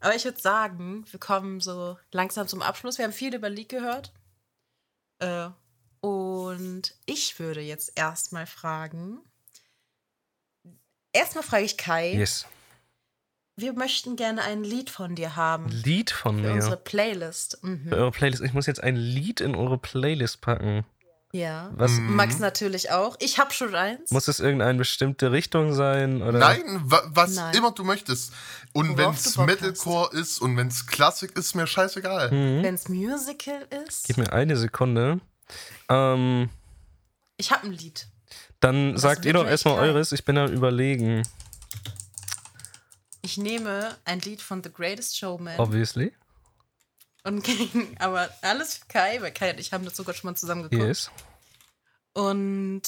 Aber ich würde sagen, wir kommen so langsam zum Abschluss. Wir haben viel über League gehört. Äh, und ich würde jetzt erstmal fragen. Erstmal frage ich Kai. Yes. Wir möchten gerne ein Lied von dir haben. Lied von Für unsere mir. Playlist. Für Mhm. eure Playlist. Ich muss jetzt ein Lied in eure Playlist packen. Ja. Was Mhm. Max natürlich auch. Ich habe schon eins. muss es irgendeine bestimmte Richtung sein? Oder? Nein, wa was Nein. immer du möchtest. Und wenn es Metalcore ist und wenn es Klassik ist, mir scheißegal. Mhm. Wenn es Musical ist. Gib mir eine Sekunde. Ähm, Ich habe ein Lied. dann Was sagt ihr doch erstmal eures. Ich bin am überlegen. Ich nehme ein Lied von The Greatest Showman. Obviously. Und aber alles für Kai, weil Kai und ich haben das sogar schon mal zusammen geguckt. Yes. Und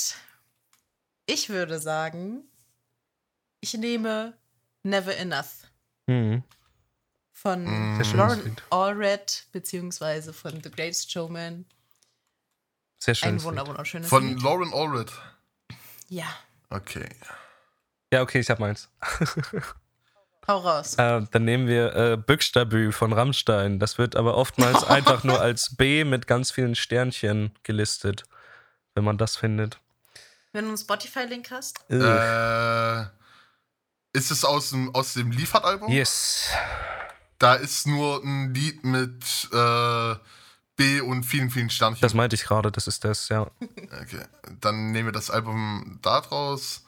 ich würde sagen, ich nehme Never Enough Mhm. von schönes Lauren. Allred, beziehungsweise von The Greatest Showman. Sehr schön. Ein wunder wunderschönes Von Lied. Lauren Allred. Ja, Okay. Ja, okay, ich hab meins. hau raus. Äh, dann nehmen wir äh, Büchstabü von Rammstein. Das wird aber oftmals einfach nur als B mit ganz vielen Sternchen gelistet, wenn man das findet. Wenn du einen Spotify-Link hast. Ugh. Äh, ist es aus dem, aus dem Liefert-Album? yes. Da ist nur ein Lied mit äh, B und vielen, vielen Sternchen. Das meinte ich gerade, das ist das, ja. Okay, dann nehmen wir das Album da draus.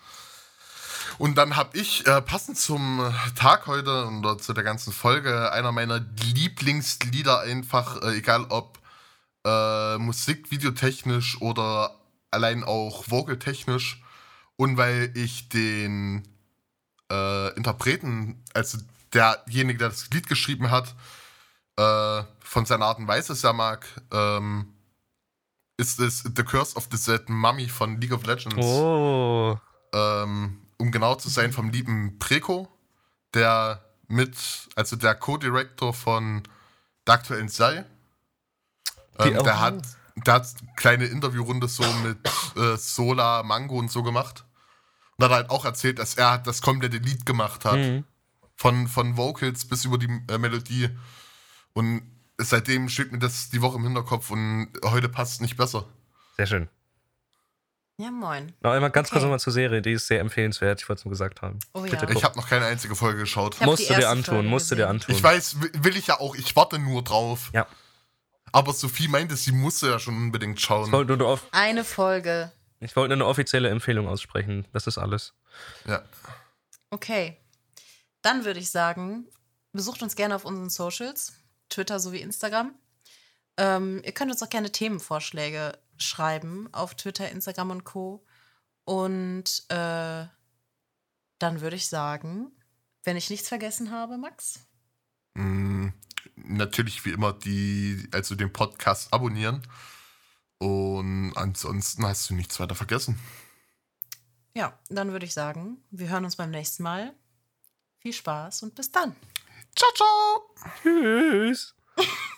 Und dann habe ich, äh, passend zum Tag heute oder zu der ganzen Folge, einer meiner Lieblingslieder einfach, äh, egal ob äh, Musik, videotechnisch oder allein auch vogeltechnisch. Und weil ich den äh, Interpreten, also derjenige, der das Lied geschrieben hat, äh, von seiner Art und Weise sehr mag, ähm, ist es The Curse of the Dead Mummy von League of Legends. Oh. Ähm, um genau zu sein, vom lieben Preco, der mit, also der Co-Director von der aktuellen Serie. Die Ähm, der hat, der hat eine kleine Interviewrunde so mit äh, Sola, Mango und so gemacht. Und hat halt auch erzählt, dass er das komplette Lied gemacht hat. Mhm. Von, von Vocals bis über die äh, Melodie. Und seitdem steht mir das die Woche im Hinterkopf und heute passt es nicht besser. Sehr schön. Ja, moin. Noch einmal ganz kurz Okay. nochmal zur Serie, die ist sehr empfehlenswert, ich wollte es nur gesagt haben. Oh Bitte ja. Ich habe noch keine einzige Folge geschaut. Musst du dir antun, Folge musst du dir antun. Ich weiß, will ich ja auch. Ich warte nur drauf. Ja. Aber Sophie meinte, sie musste ja schon unbedingt schauen. Ich wollte nur, auf, Eine Folge. ich wollte nur eine offizielle Empfehlung aussprechen. Das ist alles. Ja. Okay. Dann würde ich sagen, besucht uns gerne auf unseren Socials, Twitter sowie Instagram. Ähm, ihr könnt uns auch gerne Themenvorschläge schreiben auf Twitter, Instagram und Co. Und äh, dann würde ich sagen, wenn ich nichts vergessen habe, Max. Mm, natürlich wie immer die, also den Podcast abonnieren. Und ansonsten hast du nichts weiter vergessen. Ja, dann würde ich sagen, wir hören uns beim nächsten Mal. Viel Spaß und bis dann. Ciao, ciao! Tschüss.